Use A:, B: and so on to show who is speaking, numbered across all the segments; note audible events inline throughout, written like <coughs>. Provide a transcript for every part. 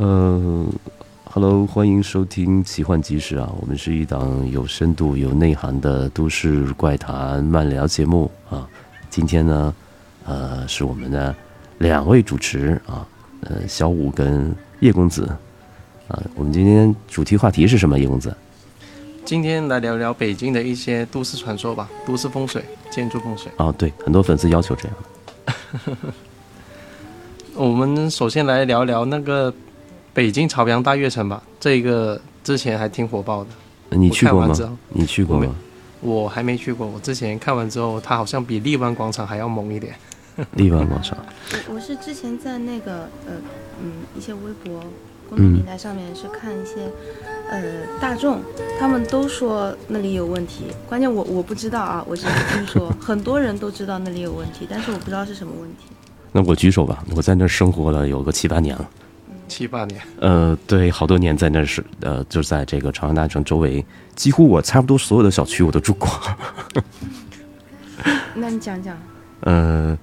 A: 呃，Hello，欢迎收听奇幻集市啊！我们是一档有深度、有内涵的都市怪谈漫聊节目啊。今天呢，呃，是我们的两位主持啊，呃，小五跟叶公子啊。我们今天主题话题是什么？叶公子？
B: 今天来聊聊北京的一些都市传说吧，都市风水、建筑风水。
A: 哦，对，很多粉丝要求这样
B: 的。<laughs> 我们首先来聊聊那个北京朝阳大悦城吧，这个之前还挺火爆的。
A: 你去过吗？你去过吗？
B: 我还没去过。我之前看完之后，它好像比荔湾广场还要猛一点。<laughs>
A: 荔湾广场。
C: 我 <laughs> 我是之前在那个呃嗯一些微博公众平台上面是看一些呃大众，他们都说那里有问题。关键我我不知道啊，我只是听说，很多人都知道那里有问题，但是我不知道是什么问题。
A: 那我举手吧，我在那儿生活了有个七八年了，
B: 七八年，
A: 呃，对，好多年在那是，呃，就在这个朝阳大城周围，几乎我差不多所有的小区我都住过。<laughs>
C: 那你讲讲？
A: 呃，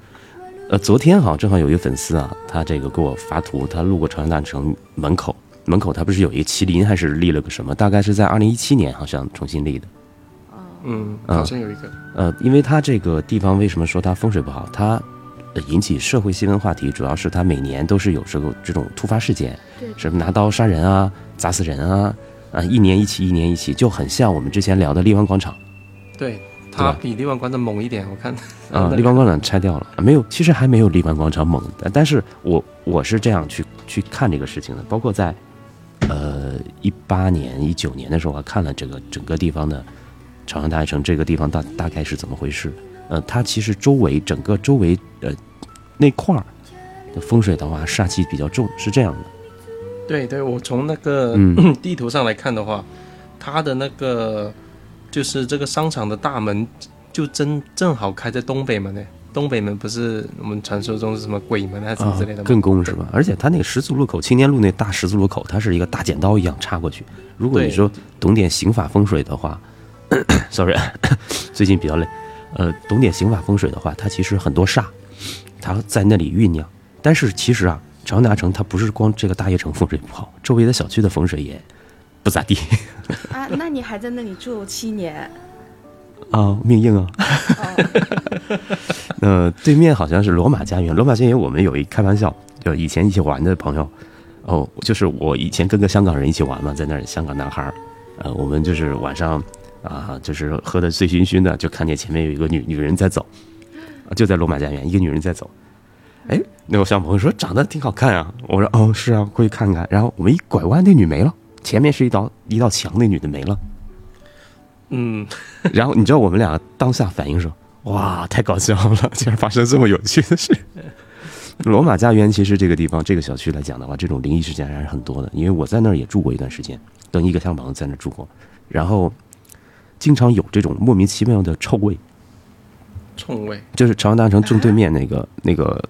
A: 呃，昨天哈，正好有一个粉丝啊，他这个给我发图，他路过朝阳大城门口，门口他不是有一个麒麟，还是立了个什么？大概是在二零一七年好像重新立的。
B: 哦，嗯，好像有一个。
A: 呃，因为他这个地方为什么说它风水不好？它引起社会新闻话题，主要是他每年都是有这个这种突发事件，什么拿刀杀人啊、砸死人啊，啊，一年一起，一年一起，就很像我们之前聊的荔湾广场。
B: 对，它比荔湾广场猛一点，我看。<laughs>
A: 啊，荔湾广场拆掉了，没有，其实还没有荔湾广场猛。但是我我是这样去去看这个事情的，包括在呃一八年、一九年的时候，我看了这个整个地方的朝阳大悦城这个地方大大概是怎么回事。呃，它其实周围整个周围呃。那块儿的风水的话，煞气比较重，是这样的。
B: 对对，我从那个 <clears throat> 地图上来看的话，它的那个就是这个商场的大门，就正正好开在东北门呢。东北门不是我们传说中是什么鬼门还是什么之类的吗？
A: 更宫是吧？而且它那个十字路口，青年路那大十字路口，它是一个大剪刀一样插过去。如果你说懂点刑法风水的话，<coughs> sorry，<coughs> 最近比较累。呃，懂点刑法风水的话，它其实很多煞。它在那里酝酿，但是其实啊，朝阳大城它不是光这个大悦城风水不好，周围的小区的风水也不咋地。
C: 啊，那你还在那里住七年？<laughs>
A: 啊，命硬啊！<laughs> 呃，对面好像是罗马家园，罗马家园我们有一开玩笑，就以前一起玩的朋友，哦，就是我以前跟个香港人一起玩嘛，在那儿香港男孩儿，呃，我们就是晚上啊，就是喝的醉醺醺的，就看见前面有一个女女人在走。就在罗马家园，一个女人在走，哎，那个小朋友说长得挺好看啊，我说哦是啊，过去看看。然后我们一拐弯，那女没了，前面是一道一道墙，那女的没了。
B: 嗯，<laughs>
A: 然后你知道我们俩当下反应说，哇，太搞笑了，竟然发生这么有趣的事。<laughs> 罗马家园其实这个地方这个小区来讲的话，这种灵异事件还是很多的，因为我在那儿也住过一段时间，跟一个小朋友在那儿住过，然后经常有这种莫名其妙的臭味。
B: 冲味
A: 就是朝阳大城正对面那个那个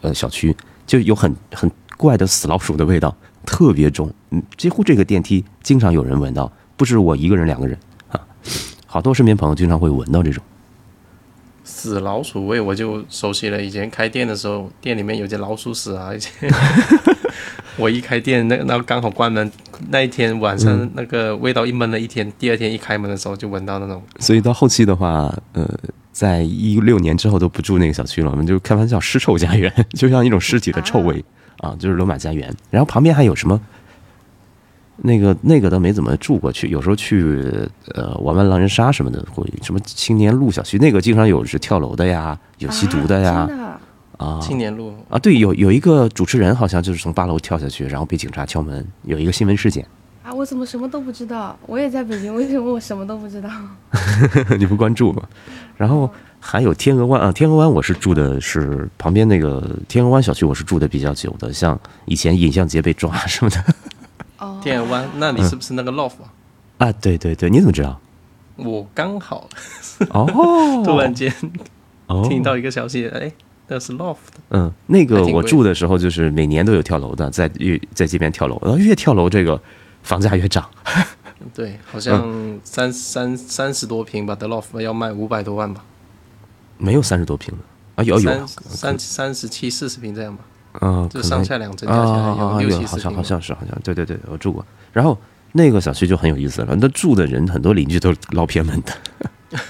A: 呃小区，就有很很怪的死老鼠的味道，特别重。嗯，几乎这个电梯经常有人闻到，不是我一个人两个人啊，好多身边朋友经常会闻到这种
B: 死老鼠味，我就熟悉了。以前开店的时候，店里面有些老鼠屎啊。以前 <laughs> 我一开店，那那刚好关门那一天晚上，那个味道一闷了一天，第二天一开门的时候就闻到那种。
A: 所以到后期的话，呃。在一六年之后都不住那个小区了，我们就开玩笑，尸臭家园，<laughs> 就像一种尸体的臭味啊，就是罗马家园。然后旁边还有什么？那个那个都没怎么住过去，有时候去呃玩玩狼人杀什么的，会什么青年路小区，那个经常有是跳楼的呀，有吸毒的呀，啊，
B: 青年路
A: 啊，对，有有一个主持人好像就是从八楼跳下去，然后被警察敲门，有一个新闻事件。
C: 啊，我怎么什么都不知道？我也在北京，为什么我什么都不知道？<laughs>
A: 你不关注吗？然后还有天鹅湾啊，天鹅湾我是住的是旁边那个天鹅湾小区，我是住的比较久的，像以前尹相杰被抓什么的。
C: 哦，<laughs>
B: 天鹅湾，那你是不是那个 loft 啊？
A: 啊，对对对，你怎么知道？
B: 我刚好
A: 哦，<laughs>
B: 突然间听到一个消息，哎，那是 loft。
A: 嗯，那个我住的时候就是每年都有跳楼的，在越在这边跳楼，然后越跳楼这个。房价越涨，
B: 对，好像三三三十多平吧，德洛夫要卖五百多万吧？
A: 没有三十多平的啊，有有
B: 三三十七四十平这样吧？
A: 嗯，
B: 就上下两层
A: 啊
B: 加起来
A: 啊啊
B: 有六
A: 有好像好
B: 七十平好。
A: 像是好像对对对，我住过。然后那个小区就很有意思了，那住的人很多邻居都是捞偏门的，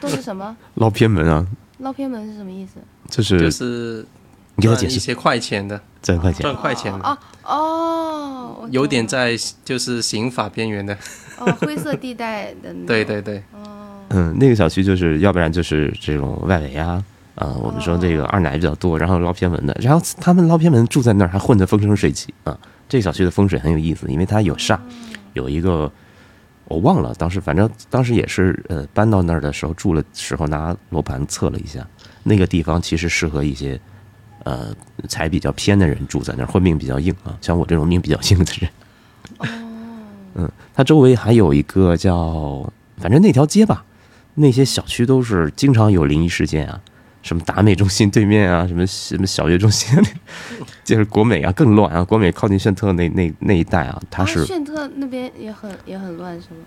C: 都都是什么？<laughs>
A: 捞偏门啊，
C: 捞偏门是什么意思？
A: 就是
B: 就是
A: 你给我解释。
B: 一些快钱的，
A: 赚快钱。
B: 赚快钱的，
C: 哦哦，
B: 有点在就是刑法边缘的。
C: 哦灰色地带的。<laughs>
B: 对对对，
C: 哦，
A: 嗯，那个小区就是要不然就是这种外围啊，啊、我们说这个二奶比较多，然后捞偏门的，然后他们捞偏门住在那儿还混得风生水起啊。这个小区的风水很有意思，因为它有煞，有一个我忘了，当时反正当时也是呃搬到那儿的时候住了时候拿罗盘测了一下，那个地方其实适合一些呃财比较偏的人住在那儿，或命比较硬啊，像我这种命比较硬的人。<laughs> 嗯，它周围还有一个叫，反正那条街吧，那些小区都是经常有灵异事件啊，什么达美中心对面啊，什么什么小学中心，<laughs> 就是国美啊更乱啊，国美靠近炫特那那那一带啊，它是
C: 啊炫特那边也很也很乱是吗？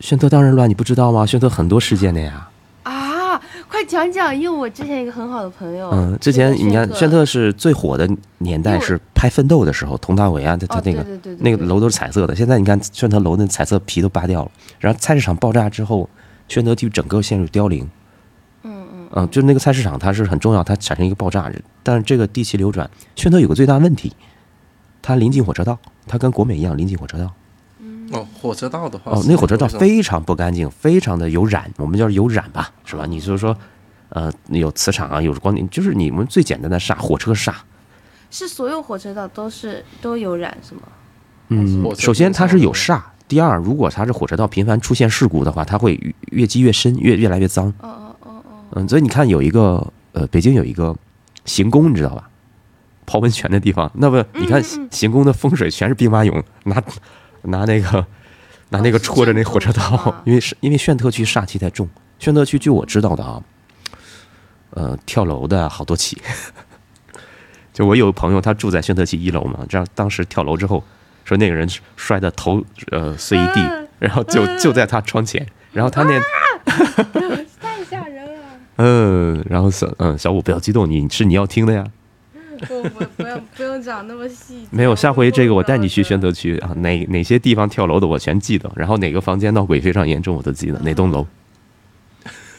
A: 炫特当然乱，你不知道吗？炫特很多事件的呀，
C: 啊，快讲讲，因为我之前一个很好的朋友，
A: 嗯，之前你看炫特是最火的年代是拍《奋斗》的时候，佟大为啊，他他
C: 哦
A: 那个那个楼都是彩色的，现在你看炫特楼那彩色皮都扒掉了，然后菜市场爆炸之后，炫特区整个陷入凋零。
C: 嗯嗯
A: 嗯，就是那个菜市场，它是很重要，它产生一个爆炸。但是这个地气流转，宣德有个最大问题，它临近火车道，它跟国美一样临近火车道。
B: 哦，火车道的话
A: 哦，那火车道非常不干净，非常的有染，我们叫有染吧，是吧？你就是说，呃，有磁场啊，有光点，就是你们最简单的煞，火车煞。
C: 是所有火车道都是都有染是吗？
A: 嗯首先它是有煞，第二，如果它是火车道频繁出现事故的话，它会越越积越深，越越来越脏。
C: 哦哦哦哦，
A: 嗯，所以你看有一个呃，北京有一个行宫，你知道吧？泡温泉的地方，那么你看行行宫的风水全是兵马俑，拿拿那个 <laughs> 拿那个戳着那火车道，因为是因为炫特区煞气太重，炫特区据我知道的啊，呃，跳楼的好多起。<laughs> 就我有个朋友，他住在炫特区一楼嘛，这样当时跳楼之后，说那个人摔的头呃碎一地，然后就就在他窗前，然后他那 <laughs>
C: 太吓人了！
A: 嗯，然后小嗯小五不要激动，你是你要听的呀。<laughs>
C: 不不不用不用讲那么细，
A: 没有，下回这个我带你去宣德区啊，哪哪些地方跳楼的我全记得，然后哪个房间闹鬼非常严重我都记得，哪栋楼。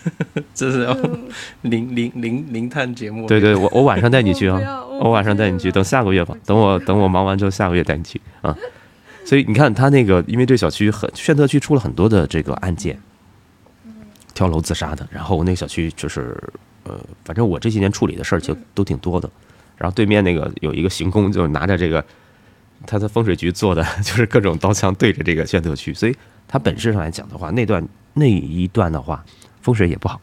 A: <laughs>
B: 这是要 <laughs> 零零零零探节目。
A: 对对，我我晚上带你去啊
C: 我
A: 晚上带你去，等下个月吧，等我等我忙完之后下个月带你去啊。所以你看他那个，因为这小区很宣德区出了很多的这个案件，跳楼自杀的，然后那个小区就是呃，反正我这些年处理的事儿就都挺多的。然后对面那个有一个行宫，就拿着这个他的风水局做的，<laughs> 就是各种刀枪对着这个宣德区，所以它本质上来讲的话，那段那一段的话，风水也不好。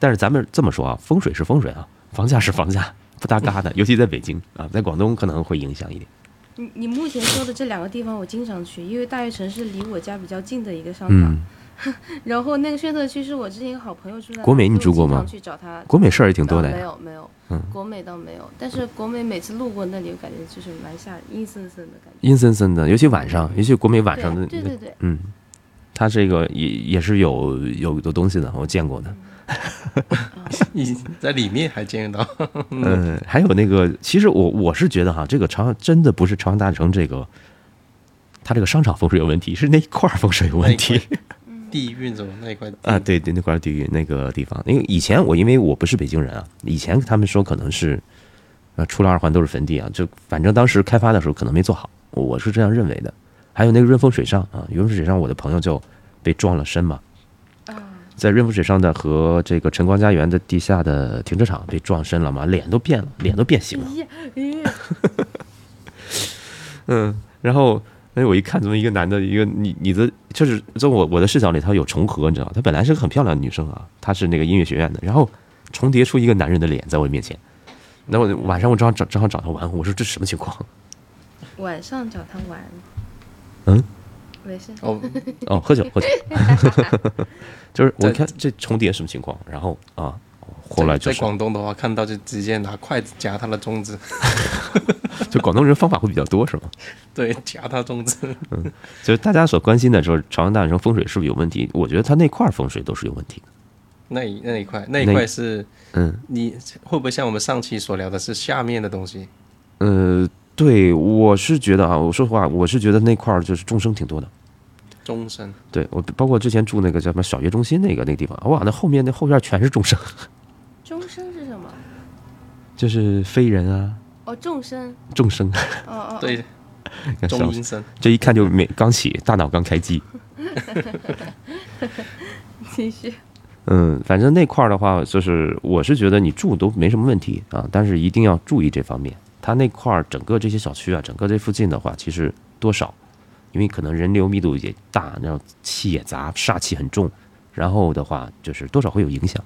A: 但是咱们这么说啊，风水是风水啊，房价是房价，不搭嘎的，<laughs> 尤其在北京啊，在广东可能会影响一点。
C: 你你目前说的这两个地方我经常去，因为大悦城是离我家比较近的一个商场。
A: 嗯，<laughs>
C: 然后那个炫特区是我之前一个好朋友住在，
A: 国美你住过吗
C: 去找他。
A: 国美事儿也挺多的
C: 没。有没有，
A: 嗯
C: 国美倒没有，但是国美每次路过那里，我感觉就是蛮吓人，阴森森的感觉。
A: 阴森森的，尤其晚上，尤其国美晚上的，
C: 对对对，
A: 嗯，它这个也也是有有有东西的，我见过的。<laughs>
B: 你在里面还见得到。
A: 嗯，<laughs> 还有那个，其实我我是觉得哈，这个长真的不是长安大城这个，它这个商场风水有问题，是那一块儿风水有问题。
B: 地运怎么那一块
A: 啊，对对，那块地域那个地方，因为以前我因为我不是北京人啊，以前他们说可能是，呃，出了二环都是坟地啊，就反正当时开发的时候可能没做好，我是这样认为的。还有那个润丰水上啊，润丰水上我的朋友就被撞了身嘛，
C: 啊，
A: 在润丰水上的和这个晨光家园的地下的停车场被撞身了嘛，脸都变了，脸都变形了。<laughs> 嗯，然后哎，我一看，怎么一个男的，一个你你的，就是在我我的视角里，他有重合，你知道吗？她本来是个很漂亮的女生啊，她是那个音乐学院的，然后重叠出一个男人的脸在我面前。那我晚上我正好找正好找他玩，我说这什么情况？
C: 晚上找他玩，
A: 嗯，
C: 没事。
B: 哦，
A: 哦，喝酒喝酒，<laughs> <laughs> 就是我看这重叠什么情况，然后啊，后来就
B: 在广东的话，看到就直接拿筷子夹他的中指，<laughs>
A: 就广东人方法会比较多，是吗？
B: 对，夹他中指。
A: 嗯就是大家所关心的，就是长安大城风水是不是有问题？我觉得它那块儿风水都是有问题的。
B: 那一那一块那一块是
A: 嗯
B: 你会不会像我们上期所聊的是下面的东西？
A: 呃，对，我是觉得啊，我说实话，我是觉得那块儿就是众生挺多的。
B: 终身
A: 对我包括之前住那个叫什么小学中心那个那个地方，哇，那后面那后院全是众生，<laughs>
C: 终身是什么？
A: 就是非人啊，
C: 哦，众生。<laughs>
A: 众生，<laughs>
C: 哦哦，
B: 对中阴身，
A: 这一看就没刚起，大脑刚开机。
C: 继续。
A: 嗯，反正那块儿的话，就是我是觉得你住都没什么问题啊，但是一定要注意这方面。它那块儿整个这些小区啊，整个这附近的话，其实多少，因为可能人流密度也大，然后气也杂，煞气很重，然后的话就是多少会有影响。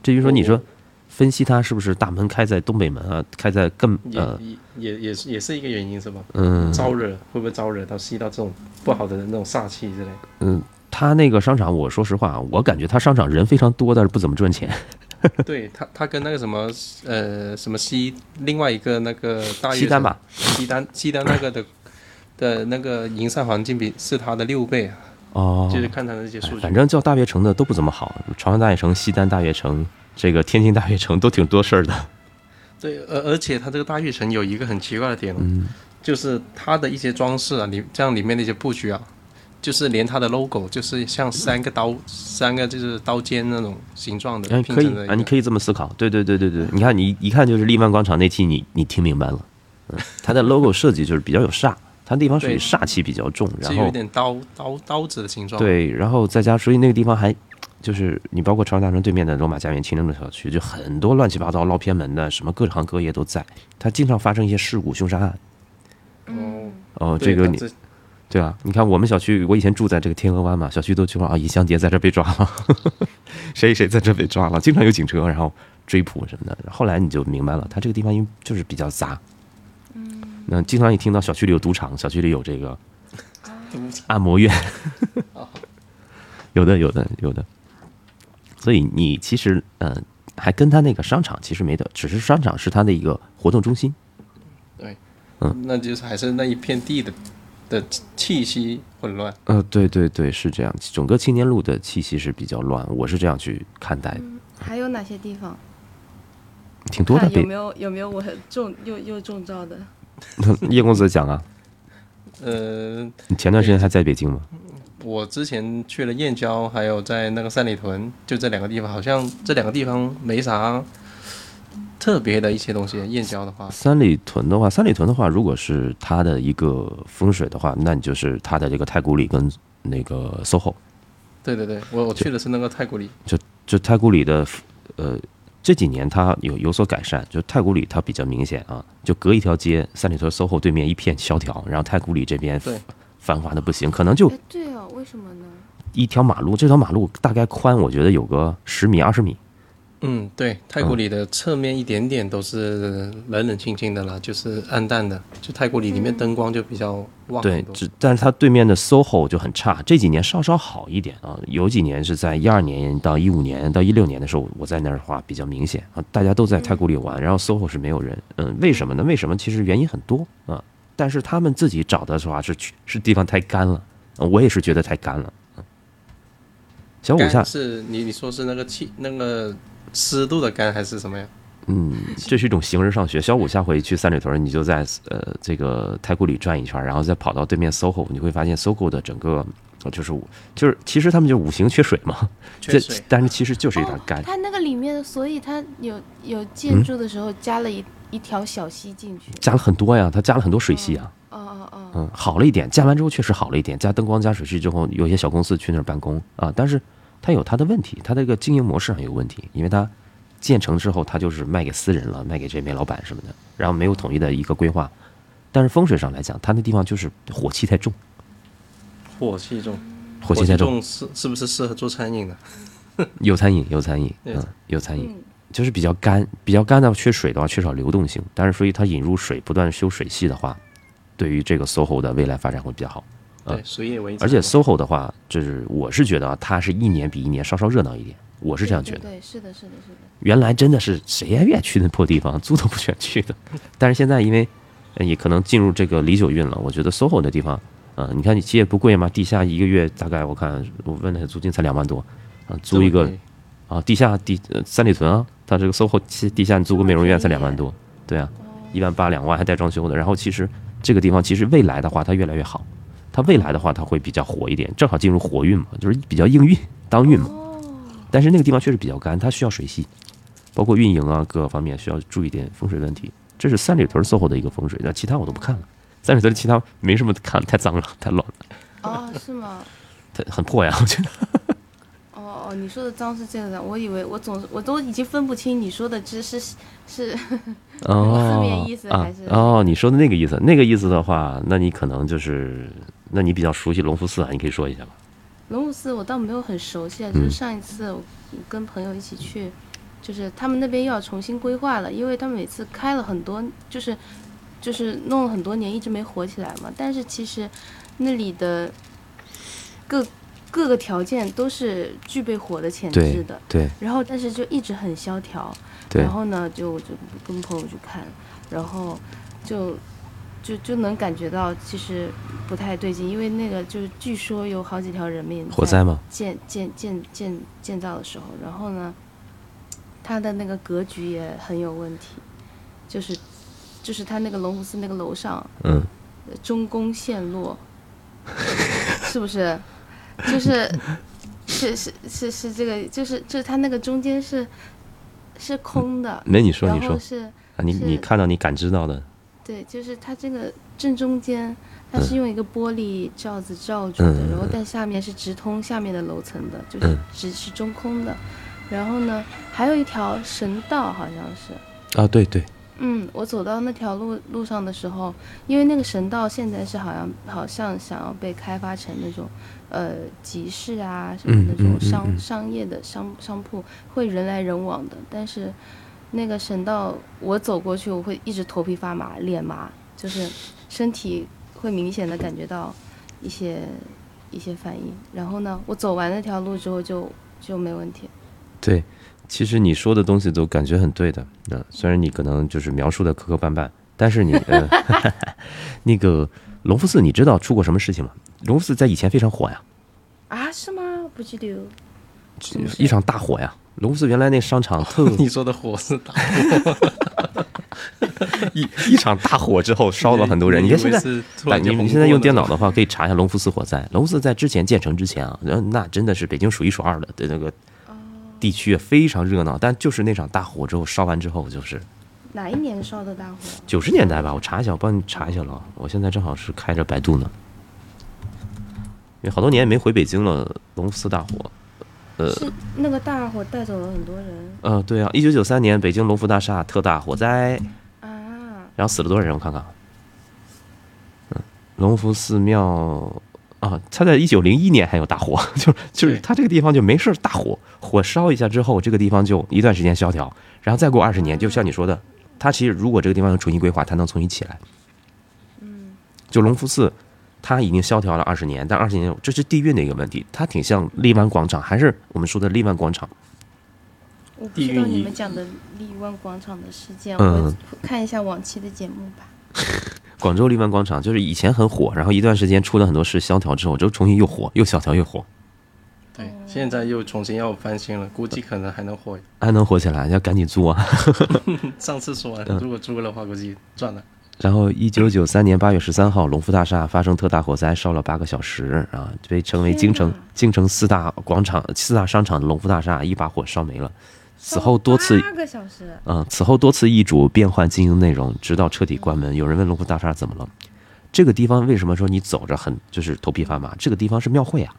A: 至于说你说分析它是不是大门开在东北门啊，开在更
B: 也
A: 呃
B: 也也也是也是一个原因是吧？
A: 嗯
B: 招惹会不会招惹到吸到这种不好的那种煞气之类？
A: 嗯，他那个商场，我说实话，我感觉他商场人非常多，但是不怎么赚钱。<laughs>
B: 对他，他跟那个什么呃什么西另外一个那个大悦
A: 西单吧，
B: 西单西单那个的的那个营商环境比是它的六倍啊，
A: 哦，
B: 就是看它的那些数据。
A: 反正叫大悦城的都不怎么好，朝阳大悦城、西单大悦城、这个天津大悦城都挺多事儿的。
B: 对，而而且它这个大悦城有一个很奇怪的点就是它的一些装饰啊，里这样里面的一些布局啊，就是连它的 logo 就是像三个刀，三个就是刀尖那种形状的
A: 哎，可以啊。你可以这么思考。对对对对对，你看你一看就是力万广场那期，你你听明白了。嗯，它的 logo 设计就是比较有煞，它地方属于煞气比较重，然
B: 后有点刀刀刀子的形状。，
A: 对，然后再加，所以那个地方还就是你包括朝阳大城对面的罗马家园、清真路小区，就很多乱七八糟捞偏门的，什么各行各业都在，它经常发生一些事故、凶杀案。
C: 嗯，
A: 哦，
B: 对
A: 这个你对啊，你看我们小区，我以前住在这个天鹅湾嘛，小区都去说啊，尹香杰在这被抓了，<laughs> 谁谁在这被抓了，经常有警车然后追捕什么的。后来你就明白了，它这个地方因为就是比较杂，嗯，那经常一听到小区里有赌场，小区里有这个按摩院，<laughs> 有的有的有的，所以你其实嗯、呃还跟他那个商场其实没得，只是商场是他的一个活动中心。对嗯
B: 那就是还是那一片地的的气息混乱。
A: 呃，对对对，是这样。整个青年路的气息是比较乱，我是这样去看待的，
C: 还有哪些地方？
A: 挺多的。
C: 有没有有没有我中又又中招的？<laughs>
A: 叶公子讲啊，
B: 呃，
A: 你前段时间还在北京吗？
B: 我之前去了燕郊，还有在那个三里屯，就这两个地方，好像这两个地方没啥特别的一些东西。燕郊的话，
A: 三里屯的话，三里屯的话，如果是它的一个风水的话，那你就是它的这个太古里跟那个 SOHO，
B: 对对对，我我去的是那个太古里，
A: 就就太古里的呃这几年它有有所改善，就太古里它比较明显啊，就隔一条街，三里屯 SOHO 对面一片萧条，然后太古里这边繁华的不行，可能就
C: 哎，对啊，为什么呢？
A: 一条马路，这条马路大概宽，我觉得有个十米二十米。
B: 嗯，对，太古里的侧面一点点都是冷冷清清的啦，就是暗淡的。就太古里里面灯光就比较旺
A: 对。只但是它对面的 SOHO 就很差，这几年稍稍好一点啊，有几年是在一二年到一五年到一六年的时候，我在那儿的话比较明显啊，大家都在太古里玩，然后 SOHO 是没有人，嗯，为什么呢？为什么？其实原因很多啊，但是他们自己找的话是去是地方太干了，啊我也是觉得太干了。嗯小五下，
B: 是你你说是那个气那个湿度的干还是什么呀？
A: 嗯，这是一种形而上学。小五下回去三里屯，你就在呃这个太古里转一圈，然后再跑到对面 SOHO，你会发现 SOHO 的整个呃就是就是其实他们就五行缺水嘛，这
B: 缺水。<laughs>
A: 但是其实就是有点干。
C: 它那个里面，所以它有有建筑的时候加了一、一条小溪进去。
A: 加了很多呀，它加了很多水系啊，
C: 哦哦哦，
A: 嗯，好了一点，加完之后确实好了一点，加灯光加水系之后，有些小公司去那儿办公啊，但是它有它的问题，它这个经营模式上有问题，因为它建成之后，它就是卖给私人了，卖给这边老板什么的，然后没有统一的一个规划，但是风水上来讲，它那地方就是火气太重，
B: 火气重，
A: 火气太重，
B: 是是不是适合做餐饮的？
A: 有餐饮，有餐饮，<laughs> 嗯，有餐饮，
C: 嗯，
A: 就是比较干，比较干的缺水的话，缺少流动性，但是所以它引入水，不断修水系的话，对于这个 SOHO 的未来发展会比较好。
B: 对，所以为主。
A: 而且 SOHO 的话，就是我是觉得啊，它是一年比一年稍稍热闹一点，我是这样觉得。
C: 对，对是的，是的，是的。
A: 原来真的是谁还愿意去那破地方，租都不愿去的。<laughs> 但是现在因为呃也可能进入这个李九运了，我觉得 SOHO 的地方，呃，你看你接也不贵嘛，地下一个月大概我看我问了租金才两万多，啊，租一个啊，地下地呃三里屯啊，它这个 SOHO 地地下你租个美容院才两万多，对啊，一万八两万还带装修的。然后其实这个地方其实未来的话它越来越好，它未来的话它会比较火一点，正好进入火运嘛，就是比较应运当运嘛。但是那个地方确实比较干，它需要水系，包括运营啊各个方面需要注意点风水问题。这是三里屯 SOHO 的一个风水，那其他我都不看了。三里屯的其他没什么看，太脏了，<laughs> 太乱了，
C: 哦，是吗？<laughs>
A: 它很破呀，我觉得。
C: 哦哦，你说的脏是这个的，我以为我总是我都已经分不清你说的知是是
A: 哦，<laughs>
C: 字面意思
A: 啊
C: 还是
A: 哦，你说的那个意思，那个意思的话，那你可能就是，那你比较熟悉隆福寺啊，你可以说一下吧。
C: 龙福寺，我倒没有很熟悉就是上一次我跟朋友一起去，就是他们那边又要重新规划了，因为他们每次开了很多，就是就是弄了很多年，一直没火起来嘛。但是其实那里的各各个条件都是具备火的潜质的，
A: 对
C: 然后但是就一直很萧条，
A: 对
C: 然后呢，就就跟朋友去看，然后就就就能感觉到其实不太对劲，因为那个就是据说有好几条人命
A: 火灾吗？
C: 建建建建建造的时候，然后呢，它的那个格局也很有问题，就是就是它那个龙湖寺那个楼上
A: 嗯，
C: 呃中宫陷落，<laughs> 是不是？就是是是是是这个，就是就是它那个中间是是空的，
A: 没你说，你说
C: 是
A: 啊，你你看到你感知到的，
C: 对，就是它这个正中间，它是用一个玻璃罩子罩住的，
A: 嗯
C: 然后但下面是直通下面的楼层的，就是
A: 嗯
C: 只是中空的。然后呢，还有一条神道，好像是，
A: 啊，对对，
C: 嗯，我走到那条路路上的时候，因为那个神道现在是好像好像想要被开发成那种呃集市啊什么
A: 嗯
C: 那种商、
A: 嗯
C: 商业的商商铺，会人来人往的。但是那个神道我走过去，我会一直头皮发麻、脸麻，就是身体会明显的感觉到一些一些反应。然后呢，我走完那条路之后就就没问题。
A: 对，其实你说的东西都感觉很对的。那、虽然你可能就是描述的磕磕绊绊，但是你呃，<laughs> 那个隆福寺，你知道出过什么事情吗？隆福寺在以前非常火呀，
C: 啊？是吗？不记得。
A: 一场大火呀。隆福寺原来那商场特 <laughs>
B: 你说的火 <laughs> 是打
A: 一一场大火之后烧了很多人。你看现在，你，你们现在用电脑的话，可以查一下隆福寺火灾。隆福寺在之前建成之前啊，呃那真的是北京数一数二的的那个地区，非常热闹。但就是那场大火之后烧完之后，就是
C: 哪一年烧的大火？
A: 九十年代吧，我查一下，我帮你查一下了。我现在正好是开着百度呢，因为好多年也没回北京了。隆福寺大火，呃
C: 是那个大火带走了很多人。
A: 呃，对啊，一九九三年北京隆福大厦特大火灾，
C: 啊！
A: 然后死了多少人？我看看，嗯，隆福寺庙啊，它在一九零一年还有大火，<laughs> 就是就是
B: 对。
A: 它这个地方就没事大火，火烧一下之后，这个地方就一段时间萧条，然后再过二十年，就像你说的，它其实如果这个地方能重新规划，它能重新起来。
C: 嗯，
A: 就隆福寺，它已经萧条了二十年，但二十年这是地运的一个问题，它挺像荔湾广场，还是我们说的荔湾广场。
C: 我不知道你们讲的荔湾广场的事件，
A: 嗯
C: 我看一下往期的节目吧。<laughs>
A: 广州荔湾广场就是以前很火，然后一段时间出了很多事，萧条之后就重新又火，又萧条又火，
B: 对，现在又重新要翻新了，估计可能还能火。
A: 还能火起来，要赶紧租啊！<laughs>
B: 上次说完，
A: 嗯
B: 如果租了的话，估计赚了。
A: 然后，一九九三年八月十三号，隆福大厦发生特大火灾，烧了八个小时啊，被称为京城京城四大广场、四大商场的隆福大厦一把火烧没了。此后多次
C: 八个小时，
A: 嗯，此后多次易主变换经营内容，直到彻底关门。有人问龙福大厦怎么了？这个地方为什么说你走着很就是头皮发麻？这个地方是庙会啊，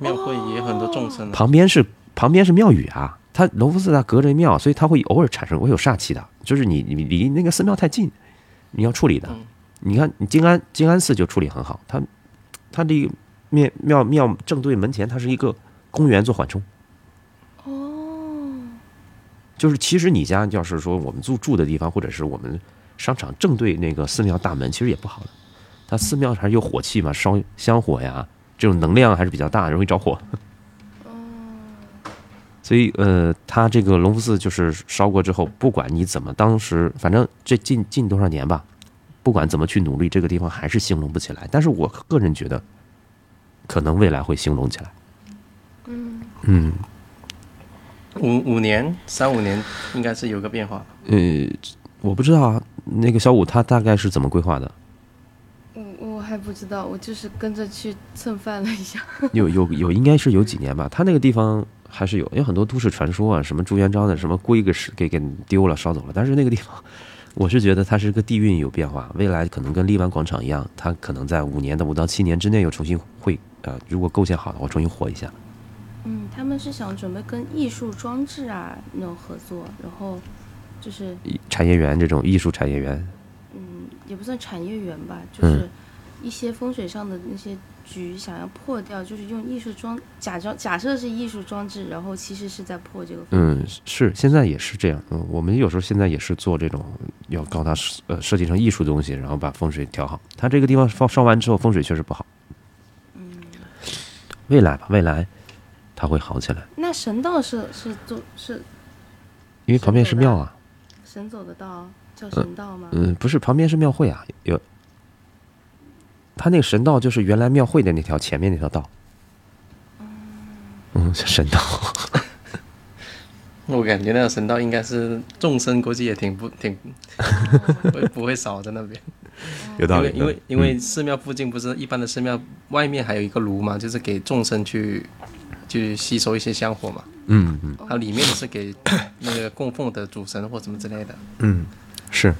B: 庙会也很多众生啊，
A: 旁边是旁边是庙宇啊。它隆福寺它隔着庙，所以它会偶尔产生会有煞气的，就是你你离那个寺庙太近，你要处理的。
B: 嗯
A: 你看你静安静安寺就处理很好，它它这个庙庙庙正对门前，它是一个公园做缓冲。
C: 哦，
A: 就是其实你家要是说我们住住的地方，或者是我们商场正对那个寺庙大门，其实也不好的。它寺庙还是有火气嘛，烧香火呀，这种能量还是比较大，容易着火。所以呃，它这个隆福寺就是烧过之后，不管你怎么，当时反正这近近多少年吧，不管怎么去努力，这个地方还是兴隆不起来。但是我个人觉得，可能未来会兴隆起来。
C: 嗯，
A: 嗯，
B: 五五年三五年应该是有个变化。
A: 呃，我不知道啊，那个小五他大概是怎么规划的？
C: 我我还不知道，我就是跟着去蹭饭了一下。
A: 有有有，应该是有几年吧。他那个地方还是有，有很多都市传说啊，什么朱元璋的什么龟给是给给丢了烧走了。但是那个地方，我是觉得它是个地运有变化，未来可能跟荔湾广场一样，它可能在五年的五到七年之内又重新会呃，如果构建好的话，重新活一下。
C: 嗯，他们是想准备跟艺术装置啊那种合作，然后就是
A: 产业园这种艺术产业园，
C: 嗯，也不算产业园吧，
A: 嗯
C: 就是一些风水上的那些局想要破掉，就是用艺术装假装假设是艺术装置，然后其实是在破这个
A: 嗯，是现在也是这样。嗯，我们有时候现在也是做这种要告它设呃设计成艺术的东西，然后把风水调好。它这个地方烧烧完之后，风水确实不好。
C: 嗯，
A: 未来吧，未来它会好起来，
C: 那神道是是做是
A: 因为旁边是庙啊。
C: 神走的道叫神道吗？
A: 嗯，不是，旁边是庙会啊，有。它那个神道就是原来庙会的那条前面那条道。嗯，神道。<laughs>
B: 我感觉那个神道应该是众生，估计也挺不挺 <laughs> 不会不会少在那边。
A: 有道理
B: 因为。因为因为寺庙附近不是一般的寺庙外面还有一个炉嘛，就是给众生去去吸收一些香火嘛。
A: 嗯嗯
B: 它里面的是给那个供奉的主神或什么之类的。
A: 嗯，是。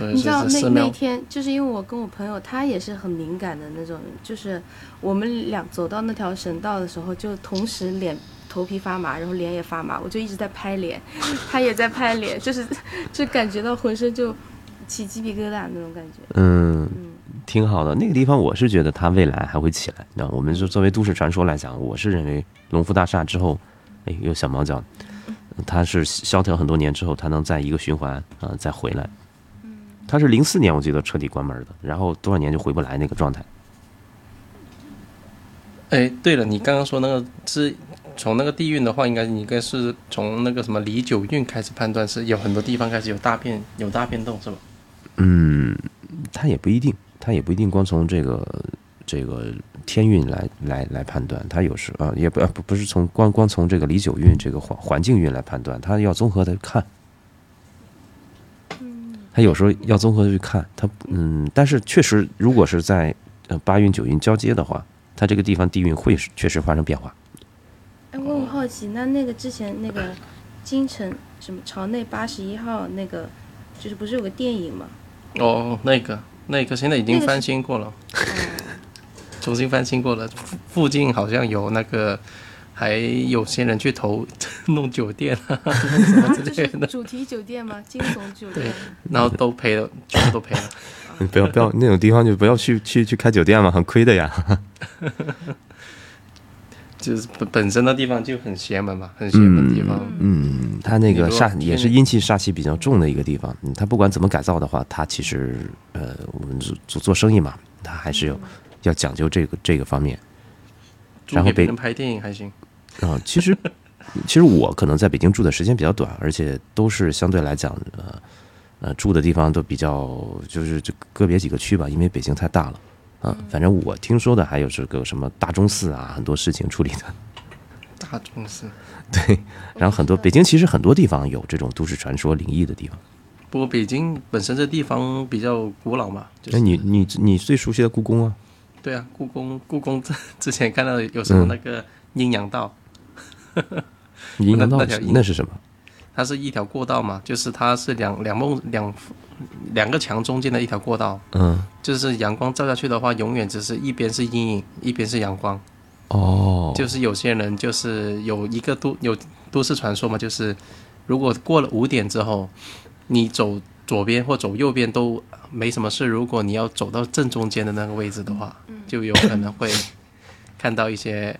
C: 你知道那那天，就是因为我跟我朋友，他也是很敏感的那种人，就是我们俩走到那条神道的时候，就同时脸头皮发麻，然后脸也发麻，我就一直在拍脸，他也在拍脸，就是就感觉到浑身就起鸡皮疙瘩那种感觉。
A: 嗯，
C: 嗯，
A: 挺好的。那个地方，我是觉得它未来还会起来。那我们就作为都市传说来讲，我是认为龙福大厦之后，哎，有小猫叫，它是萧条很多年之后，它能在一个循环啊、再回来。它是零四年我记得彻底关门的，然后多少年就回不来那个状态。
B: 哎，对了，你刚刚说那个是从那个地运的话，应该你应该是从那个什么离九运开始判断，是有很多地方开始有大变有大变动，是吧？
A: 嗯，它也不一定，它也不一定光从这个这个天运来来来判断，它有时啊也不不不是从光光从这个离九运这个环环境运来判断，它要综合的看。它有时候要综合去看，它嗯，但是确实，如果是在呃八运九运交接的话，它这个地方地运会是确实发生变化。
C: 哎，我很好奇，那那个之前那个京城什么朝内八十一号那个，就是不是有个电影吗？
B: 哦，那个那个现在已经翻新过了，
C: 哦，<laughs>
B: 重新翻新过了，附附近好像有那个。还有些人去投 <laughs> 弄酒店啊，弄 <laughs> 什么之类的，
C: 是主题酒店吗？惊悚酒店。
B: 然后都赔了，全部都赔了。
A: 你 <laughs> 不要不要那种地方就不要去去去开酒店嘛，很亏的呀。
B: 就是本本身的地方就很邪门嘛，很邪门的地方。
A: 嗯，它那个煞也是阴气煞气比较重的一个地方。嗯，它不管怎么改造的话，它其实呃，我们做做做生意嘛，它还是有要讲究这个这个方面然后
B: 别人拍电影还行，
A: 啊、其实其实我可能在北京住的时间比较短，而且都是相对来讲呃呃住的地方都比较就是就个别几个区吧，因为北京太大了。啊，反正我听说的还有这个什么大钟寺啊，很多事情处理的。
B: 大钟寺。<laughs>
A: 对，然后很多北京其实很多地方有这种都市传说灵异的地方。
B: 不过北京本身这地方比较古老嘛，就
A: 那
B: 是
A: 你你你最熟悉的故宫啊？
B: 对啊，故宫故宫之 <laughs> 之前看到有什么
A: 嗯
B: 那个阴阳道，<laughs>
A: 阴阳道
B: 那条
A: 那是什么？
B: 它是一条过道嘛，就是它是两两梦两两个墙中间的一条过道，
A: 嗯，
B: 就是阳光照下去的话，永远只是一边是阴影，一边是阳光。
A: 哦，
B: 就是有些人就是有一个都有都市传说嘛，就是如果过了五点之后，你走左边或走右边都没什么事，如果你要走到正中间的那个位置的话，就有可能会看到一些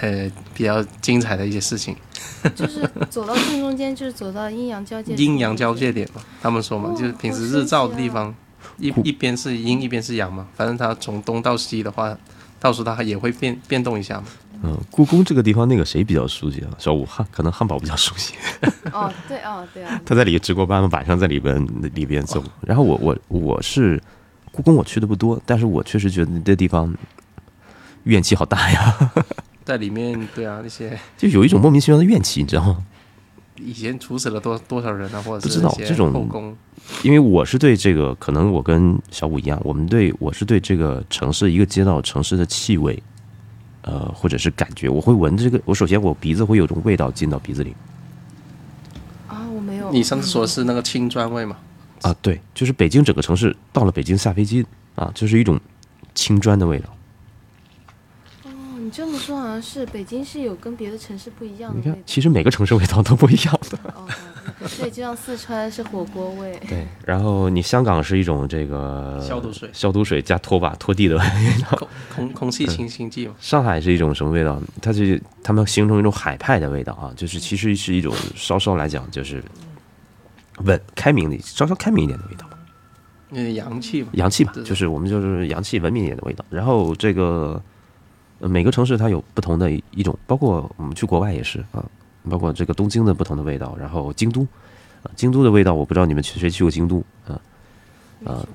B: 呃比较精彩的一些事情。<laughs>
C: 就是走到正中间，就是走到阴阳交界。
B: 阴阳交界。点嘛，他们说嘛，
C: 哦
B: 就是平时日照的地方，一一边是阴，一边是阳嘛，反正它从东到西的话，到时候它也会变变动一下嘛。
A: 嗯，故宫这个地方那个谁比较熟悉啊？小武汉可能汉堡比较熟悉，<laughs>
C: 哦，对哦，对啊。
A: 他在里值过班，晚上在里边里边走。然后我我我是故宫，我去的不多，但是我确实觉得那地方怨气好大呀。
B: 在里面，对啊，那些 <laughs>
A: 就有一种莫名其妙的怨气，你知道吗？
B: 以前处死了多多少人啊，或者
A: 不知道这种
B: 后宫，
A: 因为我是对这个，可能我跟小五一样，我们对我是对这个城市一个街道城市的气味，呃，或者是感觉，我会闻这个。我首先我鼻子会有种味道进到鼻子里
C: 啊，我没有。
B: 你上次说的是那个青砖味吗？
A: 啊，对，就是北京整个城市到了北京下飞机啊，就是一种青砖的味道。
C: 这么说好像是北京是有跟别的城市不一样的
A: 你看。，其实每个城市味道都不一样的。
C: 对，就像四川是火锅味。
A: 对，然后你香港是一种这个
B: 消毒水
A: 消毒水加拖把拖地的味道。
B: 空空空气清新剂嘛？
A: 上海是一种什么味道？它是他们形成一种海派的味道啊，就是其实是一种稍稍来讲就是稳开明的稍稍开明一点的味道，
B: 有点洋气嘛？
A: 洋气吧，就是我们就是洋气文明一点的味道。然后这个、呃每个城市它有不同的一种，包括我们去国外也是啊，包括这个东京的不同的味道，然后京都啊，京都的味道我不知道你们去谁去过京都啊，
C: 啊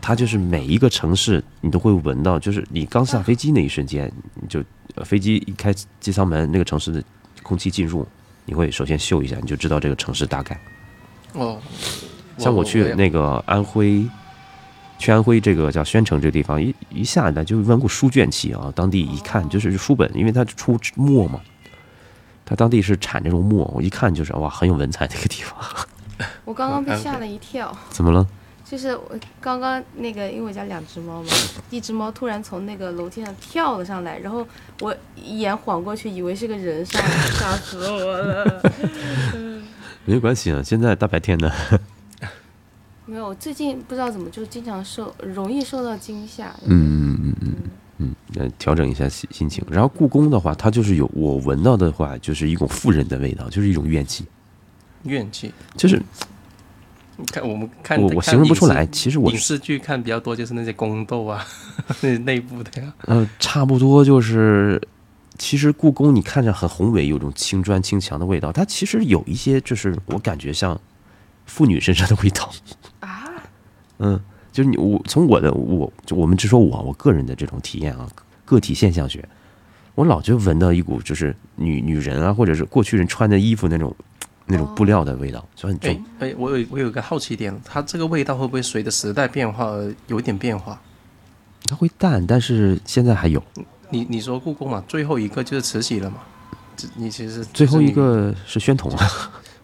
A: 它就是每一个城市你都会闻到，就是你刚下飞机那一瞬间，你就呃飞机一开机舱门，那个城市的空气进入，你会首先嗅一下，你就知道这个城市大概。
B: 哦，
A: 像我去那个安徽，去安徽这个叫宣城这个地方，一一下来就闻过书卷气啊，当地一看就是书本，因为它出墨嘛，它当地是产这种墨，我一看就是哇，很有文采的一个地方。<laughs>
C: 我刚刚被
B: 嗯
C: 吓了一跳，
A: 怎么了？
C: 就是我刚刚那个，因为我家两只猫嘛，一只猫突然从那个楼梯上跳了上来，然后我一眼晃过去，以为是个人上来，吓死我了。<laughs>
A: 没关系啊，现在大白天的，
C: 没有，最近不知道怎么就经常受容易受到惊吓。
A: 嗯嗯嗯嗯嗯，呃，调整一下心心情。然后故宫的话，它就是有我闻到的话，就是一种妇人的味道，就是一种怨气，
B: 怨气。
A: 就是
B: 看我们看
A: 我我形容不出来其实我
B: 影视剧看比较多，就是那些宫斗啊，那内部的呀。
A: 呃，差不多就是，其实故宫你看着很宏伟，有种青砖青墙的味道，它其实有一些就是我感觉像妇女身上的味道。
C: 啊，
A: 嗯，就是你我从我的我就我们只说我我个人的这种体验啊，个体现象学，我老就闻到一股就是女女人啊，或者是过去人穿的衣服那种那种布料的味道，就很
B: 哎
A: 重。
B: 哎，我有我有一个好奇点，它这个味道会不会随着时代变化而有一点变化？
A: 它会淡，但是现在还有。
B: 你你说故宫嘛，最后一个就是慈禧了嘛？这你其实
A: 最后一，个是宣统啊，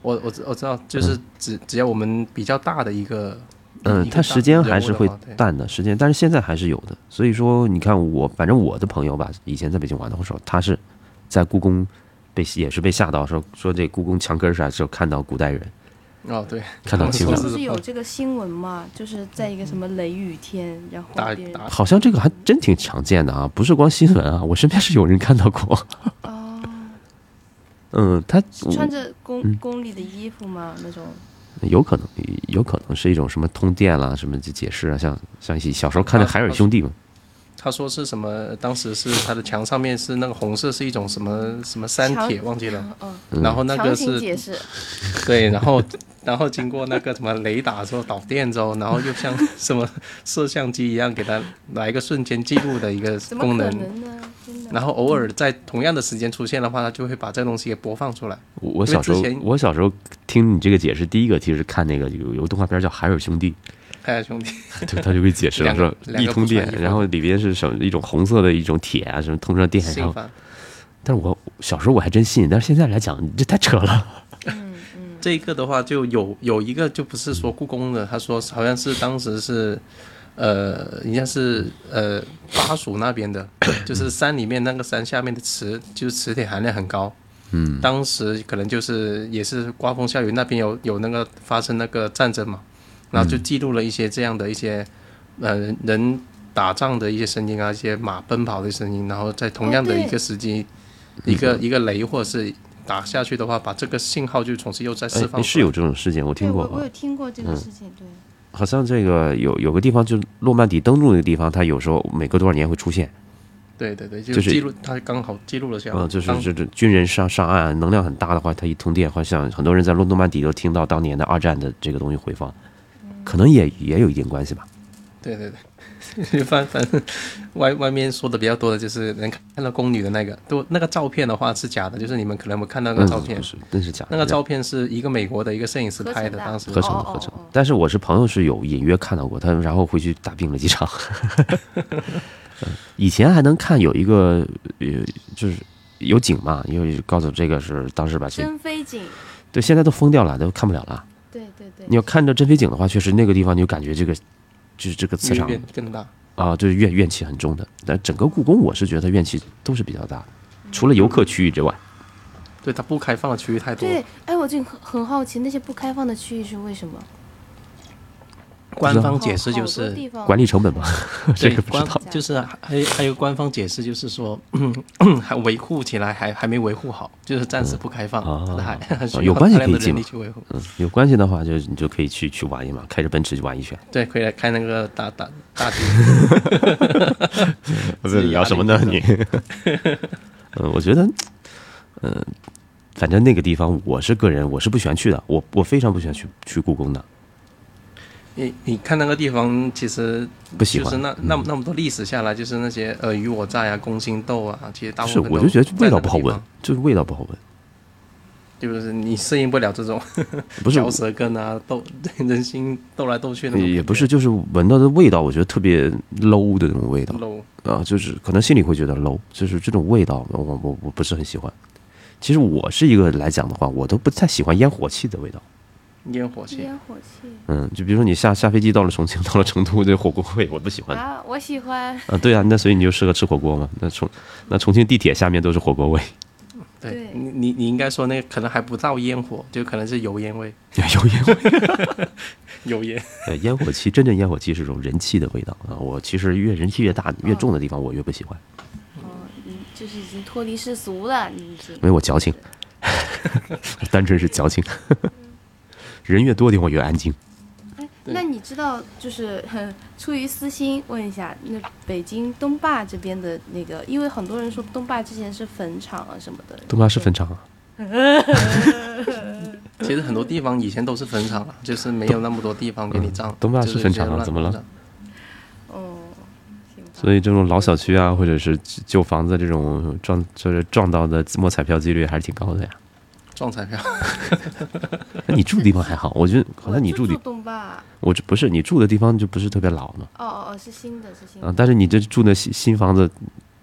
B: 我我知我知道，就是只只要我们比较大的一个，
A: 嗯，
B: 一个大
A: 它时间还是会淡的，时间，但是现在还是有的。所以说，你看我，反正我的朋友吧，以前在北京玩的时候，他是在故宫被也是被吓到，说说这故宫墙根上时候看到古代人，
B: 哦对，
A: 看到 <laughs> 清朝
B: 他
C: 不是有这个新闻嘛？就是在一个什么雷雨天，然后
B: 打打
A: 好像这个还真挺常见的啊，不是光新闻啊，我身边是有人看到过。<laughs>
C: 哦，
A: 嗯，他
C: 穿着宫
A: 嗯
C: 宫里的衣服吗？那种
A: 有可能，有可能是一种什么通电啦，什么的解释啊，像像一些小时候看的海尔兄弟嘛，
B: 他说是什么？当时是他的墙上面是那个红色是一种什么什么山铁，忘记了。
C: 嗯，
A: 嗯
B: 然后那个是，对，然后 <laughs> 然后经过那个什么雷达之后导电之后，然后又像什么摄像机一样给他来一个瞬间记录的一个
C: 怎么可
B: 功能。
C: 呢？
B: 然后偶尔在同样的时间出现的话，它就会把这东西给播放出来。
A: 我我小时候我小时候听你这个解释，第一个其实看那个有有个动画片叫《海尔兄弟》。
B: 兄弟，<laughs>
A: 对，他就给解释了，说一通电然后里边是什么一种红色的一种铁啊，什么通上电，然后，但是我小时候我还真信，但是现在来讲，这太扯了。
C: 嗯嗯，
B: 这个的话，就有有一个就不是说故宫的，他说好像是当时是，呃，应该是呃巴蜀那边的，就是山里面那个山下面的磁，就是磁铁含量很高。
A: 嗯，
B: 当时可能就是也是刮风下雨，那边有有那个发生那个战争嘛，然后就记录了一些这样的一些呃人打仗的一些声音啊，一些马奔跑的声音，然后在同样的一个时机，一个一个雷或者是打下去的话，把这个信号就重新又再释
A: 哎，
B: 放出来。
A: 是有这种事件，我听过啊
C: 我我有，听过这个
A: 嗯
C: 事情，对，
A: 好像这个有有个地方，就诺曼底登陆那个地方，它有时候每隔多少年会出现，
B: 对对对，
A: 就
B: 就是记录，它刚好记录了下来。
A: 嗯，就是
B: 当
A: 这这军人上上岸能量很大的话，它一通电，好像很多人在诺诺曼底都听到当年的二战的这个东西回放，可能也也有一点关系吧。
B: 对对对，<laughs> 反反正外外面说的比较多的就是能看到宫女的那个，都那个照片的话是假的，就是你们可能没看到那个照片
A: 嗯，是那是假的，
B: 那个照片是一个美国的一个摄影师拍的，当时
A: 合成的合成。但是我是朋友是有隐约看到过他，然后回去打病了几场。嗯 <laughs> 以前还能看有一个呃，就是有景嘛，因为告诉这个是当时把这
C: 真飞景，
A: 对，现在都封掉了，都看不了了。
C: 对对对，
A: 你要看着真飞井的话，确实那个地方你就感觉这个就是这个磁场
B: 更大。
A: 啊，就是怨怨气很重的。但整个故宫，我是觉得怨气都是比较大的，除了游客区域之外。
B: 对，它不开放的区域太多了
C: 对，，哎，我就很很好奇，那些不开放的区域是为什么？
B: 官方解释就是
A: 管理成本嘛，<laughs> 这
B: 对官
A: 个不知道。
B: 就是还还有官方解释就是说，<coughs> 还维护起来还还没维护好，就是暂时不开放，
A: 有关系
B: 的
A: 可以进嘛
B: 人力去维护。
A: 嗯，有关系的话，就你就可以去去玩一玩，开着奔驰去玩一圈。
B: 对，可以来开那个大大大局。<laughs>
A: 不是聊什么呢你？<laughs> 嗯，我觉得，嗯，反正那个地方，我是个人，我是不喜欢去的。我我非常不喜欢去去故宫的，
B: 你你看那个地方，其实
A: 不喜欢。
B: 就是那那么那么多历史下来，就是那些尔虞我诈啊、宫心斗啊，其实大部
A: 是，我就觉得味道不好闻就是味道不好闻。
B: 就是你适应不了这种 <laughs>
A: 不是
B: 嚼舌根啊、斗人心斗来斗去那种感觉，
A: 也不是，就是闻到的味道，我觉得特别 low 的那种味道
B: low。
A: 啊，就是可能心里会觉得 low，就是这种味道，我我我不是很喜欢。其实我是一个来讲的话，我都不太喜欢烟火气的味道。
B: 烟火气，
C: 烟火气
A: 嗯，就比如说你下下飞机到了重庆，到了成都，这火锅味我不喜欢。
C: 啊，我喜欢。
A: 啊，对啊，那所以你就适合吃火锅嘛。那重那重庆地铁下面都是火锅味，<laughs>
B: 对
C: 对
B: 你你你应该说那可能还不到烟火，就可能是油烟味，<laughs>
A: 油烟味。
B: 油烟。
A: 呃，烟火气，真正烟火气是种人气的味道啊。我其实越人气越大、越重的地方，我越不喜欢，
C: 哦，你就是已经脱离世俗了，你
A: 因。为我矫情，<laughs> 单纯是矫情。人越多的地方越安静。
C: 哎，那你知道，就是哼出于私心问一下，那北京东坝这边的那个，因为很多人说东坝之前是坟场啊什么的。
A: 东坝是坟场啊，<laughs>
B: 其实很多地方以前都是坟场了，就是没有那么多地方给你葬。
A: 东坝
B: 是
A: 坟场啊怎么了
C: 哦，
A: 所以这种老小区啊，或者是旧房子这种撞就是撞到的摸彩票几率还是挺高的呀。
B: 撞彩票，<laughs>
A: 那你住的地方还好，我觉得好像你住的
C: 我就住东坝。
A: 我这不是你住的地方就不是特别老嘛
C: 哦哦哦，是新的，是新的。
A: 啊，但是你这住的新新房子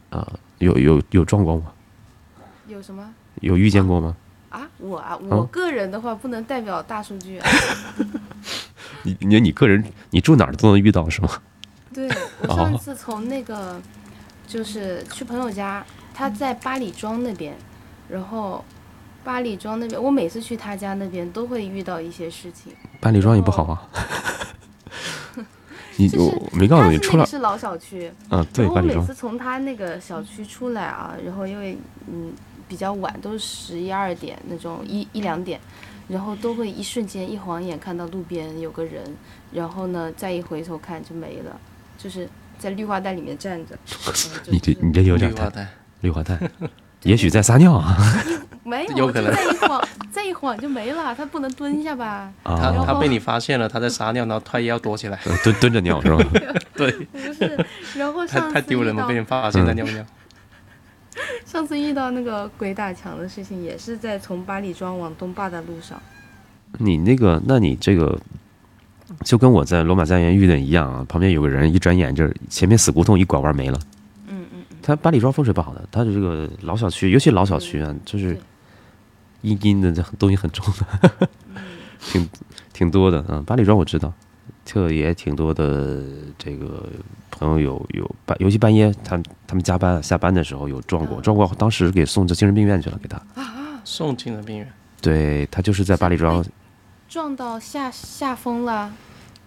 A: 啊，有有有撞过吗？
C: 有什么？
A: 有遇见过吗？
C: 啊，我啊，我个人的话不能代表大数据啊。<laughs>
A: 你你你个人你住哪儿都能遇到是吗？<laughs>
C: 对我上次从那个就是去朋友家，他在八里庄那边，然后八里庄那边，我每次去他家那边都会遇到一些事情。
A: 八里庄也不好啊。<laughs> 你
C: 就是
A: 我没告诉你，出来
C: 是老小区，
A: 啊，对，八里庄
C: 然后我每次从他那个小区出来啊，然后因为嗯比较晚，都是十一二点那种一一两点，然后都会一瞬间一晃眼看到路边有个人，然后呢再一回头看就没了，就是在绿化带里面站着。
A: 你这你这有点太
B: 绿化带，
A: 绿化带，也许在撒尿啊
C: 没有，
B: 有可能
C: 就再一晃再一晃就没了，他不能蹲下吧？<laughs>
B: 他他被你发现了，他在撒尿，然后他也要躲起来，
A: 呃蹲蹲着尿是吧？<laughs>
B: 对，
C: 不是，然后
B: 太
C: 上
B: 太丢人了，被人发现在尿尿。<laughs>
C: 上次遇到那个鬼打墙的事情，也是在从八里庄往东坝的路上。
A: 你那个，那你这个就跟我在罗马家园遇的一样啊，旁边有个人，一转眼就是前面死胡同一拐弯没了。
C: 嗯嗯
A: 他，八里庄风水不好的，他的这个老小区，尤其老小区啊，就是
C: 对
A: 阴阴的，这东西很重的，<laughs> 挺挺多的啊。八里庄我知道，这也挺多的。这个朋友有有半，尤其半夜他他们加班下班的时候有撞过，
C: 嗯
A: 撞过，当时给送到精神病院去了，给他。
B: 送精神病院，
A: 对他就是在八里庄，
C: 撞到下下风了。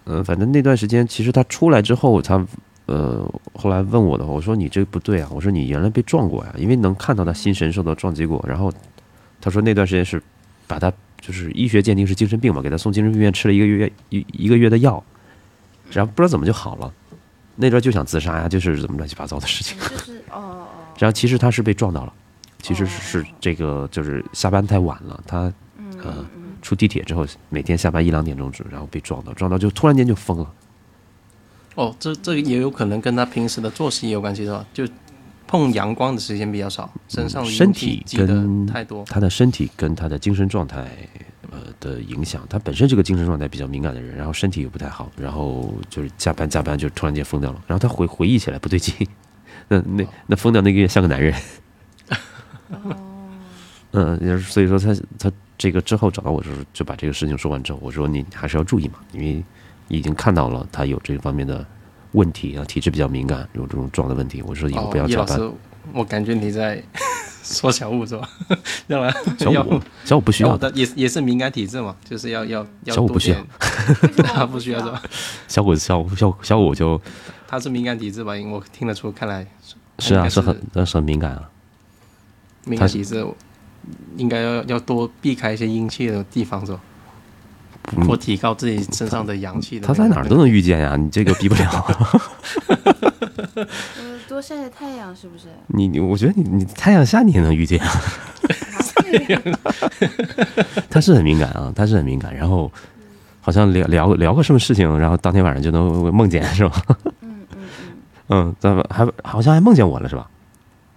A: 嗯，反正那段时间，其实他出来之后，他呃后来问我的话，我说你这不对啊，我说你原来被撞过呀，因为能看到他心神受到撞击过。然后他说那段时间是把他就是医学鉴定是精神病嘛，给他送精神病院吃了一个月一一个月的药，然后不知道怎么就好了。那段就想自杀呀，就是怎么乱七八糟的事情。
C: 就是哦哦，<laughs>
A: 然后其实他是被撞到了，其实
C: 哦
A: 是这个就是下班太晚了，他出地铁之后，每天下班一两点钟之，然后被撞到，撞到就突然间就疯了。
B: 哦，这这也有可能跟他平时的作息也有关系是吧？就碰阳光的时间比较少，身上的
A: 身体跟
B: 太多。
A: 他的身体跟他的精神状态，呃的影响。他本身是个精神状态比较敏感的人，然后身体又不太好，然后就是加班加班就突然间疯掉了，然后他回回忆起来不对劲，<laughs> 那那那疯掉那个月像个男人，
C: 哦，
A: 嗯，也是所以说他他这个之后找到我的时候，就把这个事情说完之后，我说你还是要注意嘛，因为已经看到了他有这方面的问题啊，体质比较敏感，有这种状的问题。我说以后不要
B: 哦，叶
A: 加班。
B: 老师，我感觉你在 <laughs> 说小五是吧？<laughs> 让他
A: 小
B: 要
A: 五小五不需要的，
B: 也也是敏感体质嘛，就是要要要多
A: 小五不需要
B: 他 <laughs> 不需要是吧？？
A: 小五小五小小五就
B: 他是敏感体质吧？因为我听得出，看来
A: 是啊，是很那是很敏感啊。
B: 敏感体质，应该要要多避开一些阴气的地方是吧？
A: 嗯
B: 或提高自己身上的阳气的
A: 他
B: 那个。
A: 在哪儿都能遇见呀，你这个比不了。
C: 嗯，<laughs> 多晒晒太阳是不是？
A: 你你，我觉得你你太阳下你也能遇见啊，<laughs> 他是很敏感啊，他是很敏感。然后好像聊聊聊个什么事情，然后当天晚上就能梦见是吧？
C: 嗯嗯嗯
A: 嗯，咱们还好像还梦见我了是吧？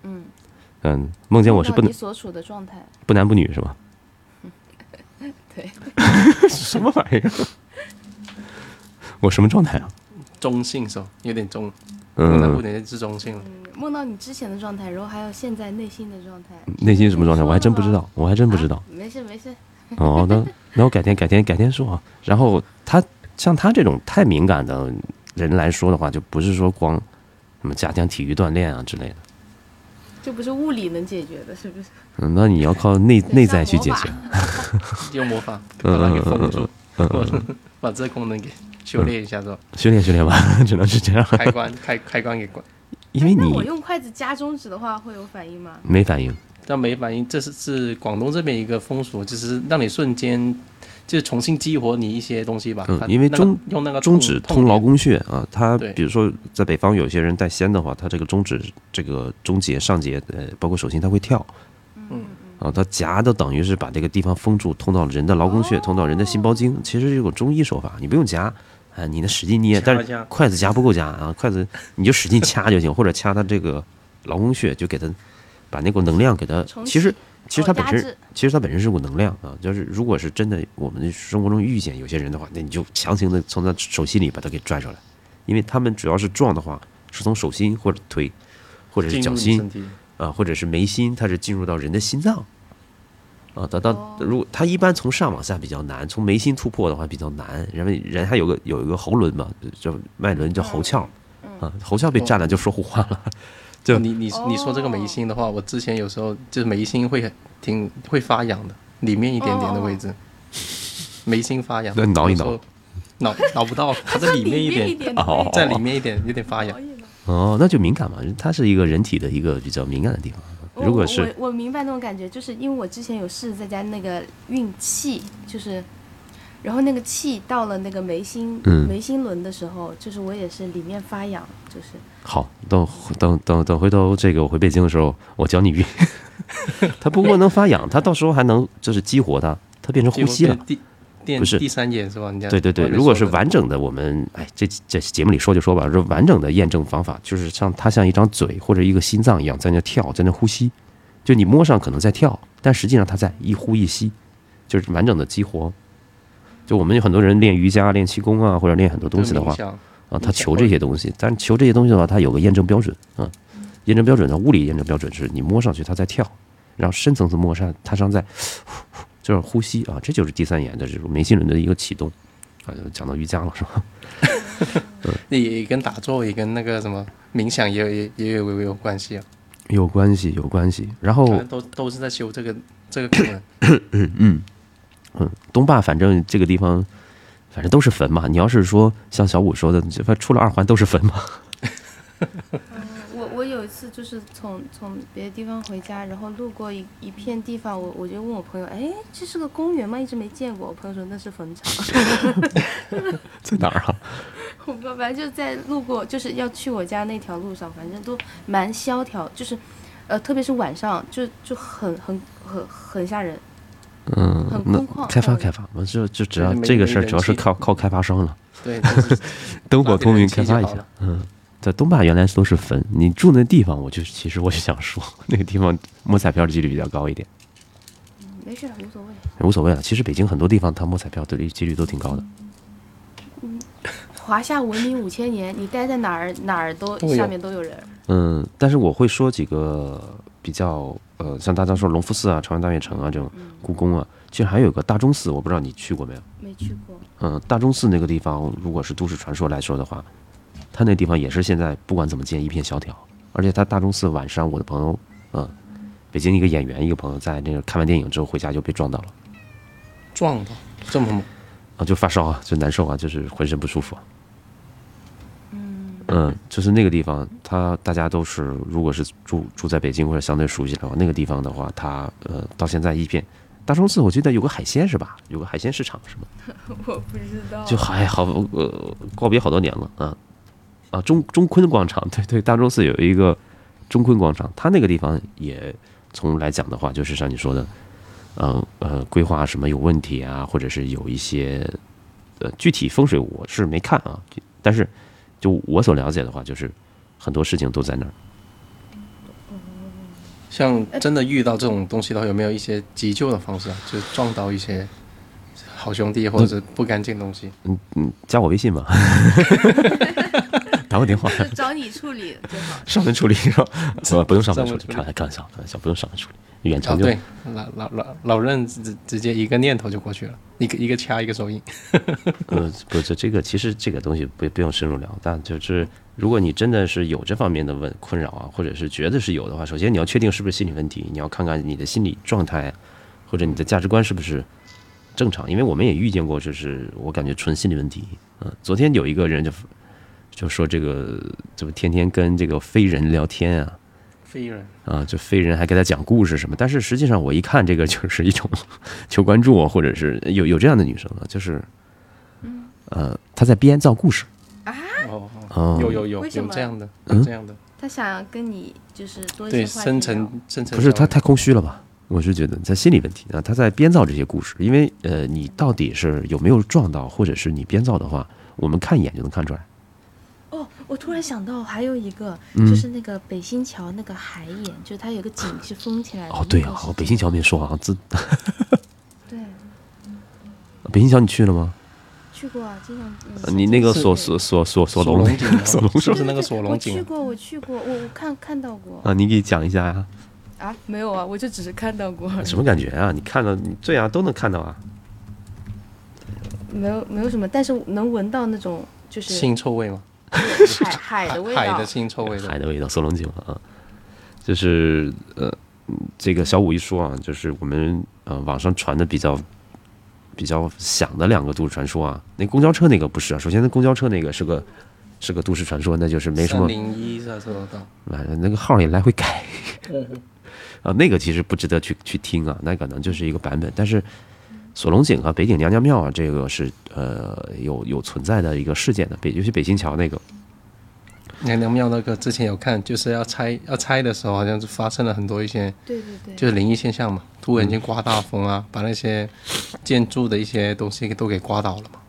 C: 嗯，
A: 嗯，梦见我是不能
C: 你所处的状态，
A: 不男不女是吧？
C: 对，
A: 什么玩意儿？我什么状态啊？
B: 中性是吧？有点中，嗯，那不
A: 嗯，
B: 能是中性了。
C: 嗯，梦到你之前的状态，然后还有现在内心的状态，
A: 内心什么状态？我还真不知道，我还真不知道。
C: 啊没事没事，<laughs>
A: 哦，那那我改天改天改天说啊。然后他像他这种太敏感的人来说的话，就不是说光什么加强体育锻炼啊之类的，
C: 这不是物理能解决的，是不是？
A: 嗯，那你要靠内内在去解决
C: 魔。<laughs>
B: 用魔法
A: 嗯
B: 把它给
A: 嗯嗯
B: 封住，
A: 嗯嗯嗯，
B: 把这功能给修炼一下是吧？
A: 修炼修炼吧，<laughs> 只能是这样，
B: 开关开开关给关，
A: 因为
C: 你我用筷子夹中指的话会有反应吗？
A: 没反应。
B: 但没反应，这是是广东这边一个风俗，就是让你瞬间就是重新激活你一些东西吧。
A: 嗯因为中
B: 用那个
A: 中指通劳，宫穴啊，它比如说在北方有些人带仙的话，他这个中指这个中节、上节，呃，包括手心，它会跳。
B: 嗯
A: 啊，它夹的等于是把这个地方封住，通到人的劳宫穴，通到人的心包经。其实是有个中医手法，你不用夹，啊，你那使劲捏，但是筷子夹不够夹啊，筷子你就使劲掐就行，或者掐它这个劳宫穴，就给它把那股能量给它。其实其实它本身
C: 哦
A: 其实它本身是股能量啊，就是如果是真的我们生活中遇见有些人的话，那你就强行的从他手心里把他给拽出来，因为他们主要是撞的话，是从手心或者腿或者是脚心，啊，或者是眉心，它是进入到人的心脏。啊，等到
C: 哦
A: 如果它一般从上往下比较难，从眉心突破的话比较难，因为人还有个有一个喉轮嘛，叫脉轮叫喉窍，啊，喉窍被占了就说胡话了。就
B: 哦你你你说这个眉心的话，我之前有时候就是眉心会很挺会发痒的，里面一点点的位置，眉心发痒。
A: 那 <laughs> 挠一挠
B: 挠挠不到，它在 <laughs> 里面一点，在里面一点有点发痒
A: 哦，那就敏感嘛，它是一个人体的一个比较敏感的地方。如果是
C: 我我我明白那种感觉，就是因为我之前有试着在家那个运气，就是，然后那个气到了那个眉心、
A: 嗯
C: 眉心轮的时候，就是我也是里面发痒，就是
A: 好，等等等等，回头这个我回北京的时候，我教你运。<laughs> 它不过能发痒，它到时候还能就是激活它，它变成呼吸了。不是
B: 第三眼是吧？
A: 对对对，如果是完整的，我们哎，这这节目里说就说吧，说完整的验证方法就是像它像一张嘴或者一个心脏一样在那跳，在那呼吸，就你摸上可能在跳，但实际上它在一呼一吸，就是完整的激活。就我们有很多人练瑜伽、练气功啊，或者练很多东西的话啊，他求这些东西，但是求这些东西的话，它有个验证标准啊，验证标准呢，物理验证标准是你摸上去它在跳，然后深层次摸上它上在就是呼吸啊，这就是第三眼的这种眉心轮的一个启动啊，讲到瑜伽了是吧？
B: 那 <laughs> <laughs> 也跟打坐，也跟那个什么冥想也有也也有有有关系啊，
A: 有关系，有关系。然后
B: 都都是在修这个这个功能。<coughs>
A: 嗯，东坝反正这个地方。反正都是坟嘛，你要是说像小五说的，这出了二环都是坟嘛。<laughs>
C: 我我有一次就是从从别的地方回家，然后路过一一片地方，我我就问我朋友，哎，这是个公园吗？一直没见过。我朋友说那是坟场。<laughs>
A: 在哪儿啊？<laughs>
C: 我不知道，反正就在路过，就是要去我家那条路上，反正都蛮萧条，就是，呃，特别是晚上，就就很很很很吓人。
A: 嗯
C: 很，
A: 那
C: 空旷
A: 开发
C: 嗯
A: 开发，我就就只要这个事儿，主要是靠靠开发商了。
B: 对，就是
A: 灯火通明，开发一下。嗯，在东坝原来都是坟，你住那地方，我就其实我就想说，<laughs> 那个地方摸彩票的几率比较高一点，
C: 没事，无所谓。
A: 无所谓了。其实北京很多地方它摸彩票的几率都挺高的。
C: 华夏文明五千年，你待在哪儿哪儿都下面都有人。
A: 嗯，但是我会说几个比较呃，像大家说隆福寺啊、朝阳大悦城啊这种故宫啊，其实还有个大钟寺，我不知道你去过没有？
C: 没去过，
A: 嗯，大钟寺那个地方，如果是都市传说来说的话，它那地方也是现在不管怎么建一片萧条，而且它大钟寺晚上，我的朋友，嗯，北京一个演员一个朋友在那个看完电影之后回家就被撞到了，
B: 撞到这么猛，
A: 啊，就发烧啊，就难受啊，就是浑身不舒服。嗯，就是那个地方，它大家都是，如果是住住在北京或者相对熟悉的话，那个地方的话，它呃到现在一片。大钟寺我记得有个海鲜是吧？有个海鲜市场是吗？<laughs>
C: 我不知道。
A: 就还好呃告别好多年了啊啊中中坤广场，<laughs> 对对，大钟寺有一个中坤广场，它那个地方也从来讲的话，就是像你说的，嗯呃规划什么有问题啊，或者是有一些呃具体风水我是没看啊，但是就我所了解的话，就是很多事情都在那儿。
B: 像真的遇到这种东西的话，有没有一些急救的方式啊？就是撞到一些好兄弟或者不干净东西，
A: 嗯嗯，加我微信吧，<laughs> 打我电话，<laughs>
C: 找你 <laughs> <laughs> 处理。
A: 上门处理是吧？不不用上门处理，开玩开玩笑，开玩笑，不用上门处理，远
B: 啊，
A: 程就
B: 对，老老老老任直直接一个念头就过去了，一个一个掐一个手印。
A: 呃，不，是这个其实这个东西不不用深入聊，但就是如果你真的是有这方面的问困扰啊，或者是觉得是有的话，首先你要确定是不是心理问题，你要看看你的心理状态或者你的价值观是不是正常，因为我们也遇见过，就是我感觉纯心理问题。嗯，昨天有一个人就就说这个怎么天天跟这个非人聊天啊，
B: 飞人。
A: 啊，就非人还给他讲故事什么，但是实际上我一看这个就是一种 <laughs> 求关注啊，或者是有有这样的女生啊，就是，呃，她在编造故事，
B: 啊，
A: 哦
B: 有有有
C: 为什么？
B: 有这样的，这样的，
C: 她想跟你就是多一
B: 对，
C: 些
B: 深层深层
A: 不是她太空虚了吧？我是觉得在心理问题啊，她在编造这些故事，因为呃，你到底是有没有撞到，或者是你编造的话，我们看一眼就能看出来。
C: 哦，我突然想到还有一个，
A: 嗯
C: 就是那个北新桥那个海眼，就是它有个井是封起来的。
A: 哦，对啊，北新桥没说啊，这
C: 对，<laughs>
A: 北新桥你去了吗？
C: 去过啊，经常。
A: 呃你那个
B: 是
A: 锁锁锁锁锁龙 <laughs>
B: 龙井，
A: 锁龙
B: 是不是那个锁
C: 我
B: 龙井我？
C: 去过，我去过，我我看看到过
A: 啊，你给讲一下呀、
C: 啊，没有啊，我就只是看到过，
A: 什么感觉啊？你看到你对啊，都能看到啊。
C: 没有没有什么，但是能闻到那种就是
B: 腥臭味吗？
C: 海海的味道
B: 海的。腥臭味道，
A: 海的味道，锁龙井啊，就是呃，嗯这个小五一说啊，就是我们呃网上传的比较比较响的两个都市传说啊，那公交车那个不是啊，首先那公交车那个是个是个都市传说，那就是没什么，
B: 零一是收得到。
A: 哎那个号也来回改，<laughs> 啊，那个其实不值得去去听啊，那可能就是一个版本，但是。锁龙井啊，北顶娘娘庙啊，这个是呃有有存在的一个事件的，北尤其北新桥那个，
B: 娘娘庙那个之前有看，就是要拆要拆的时候，好像是发生了很多一些
C: 对对对，
B: 就是灵异现象嘛，突然间刮大风啊，把那些建筑的一些东西都给刮倒了嘛。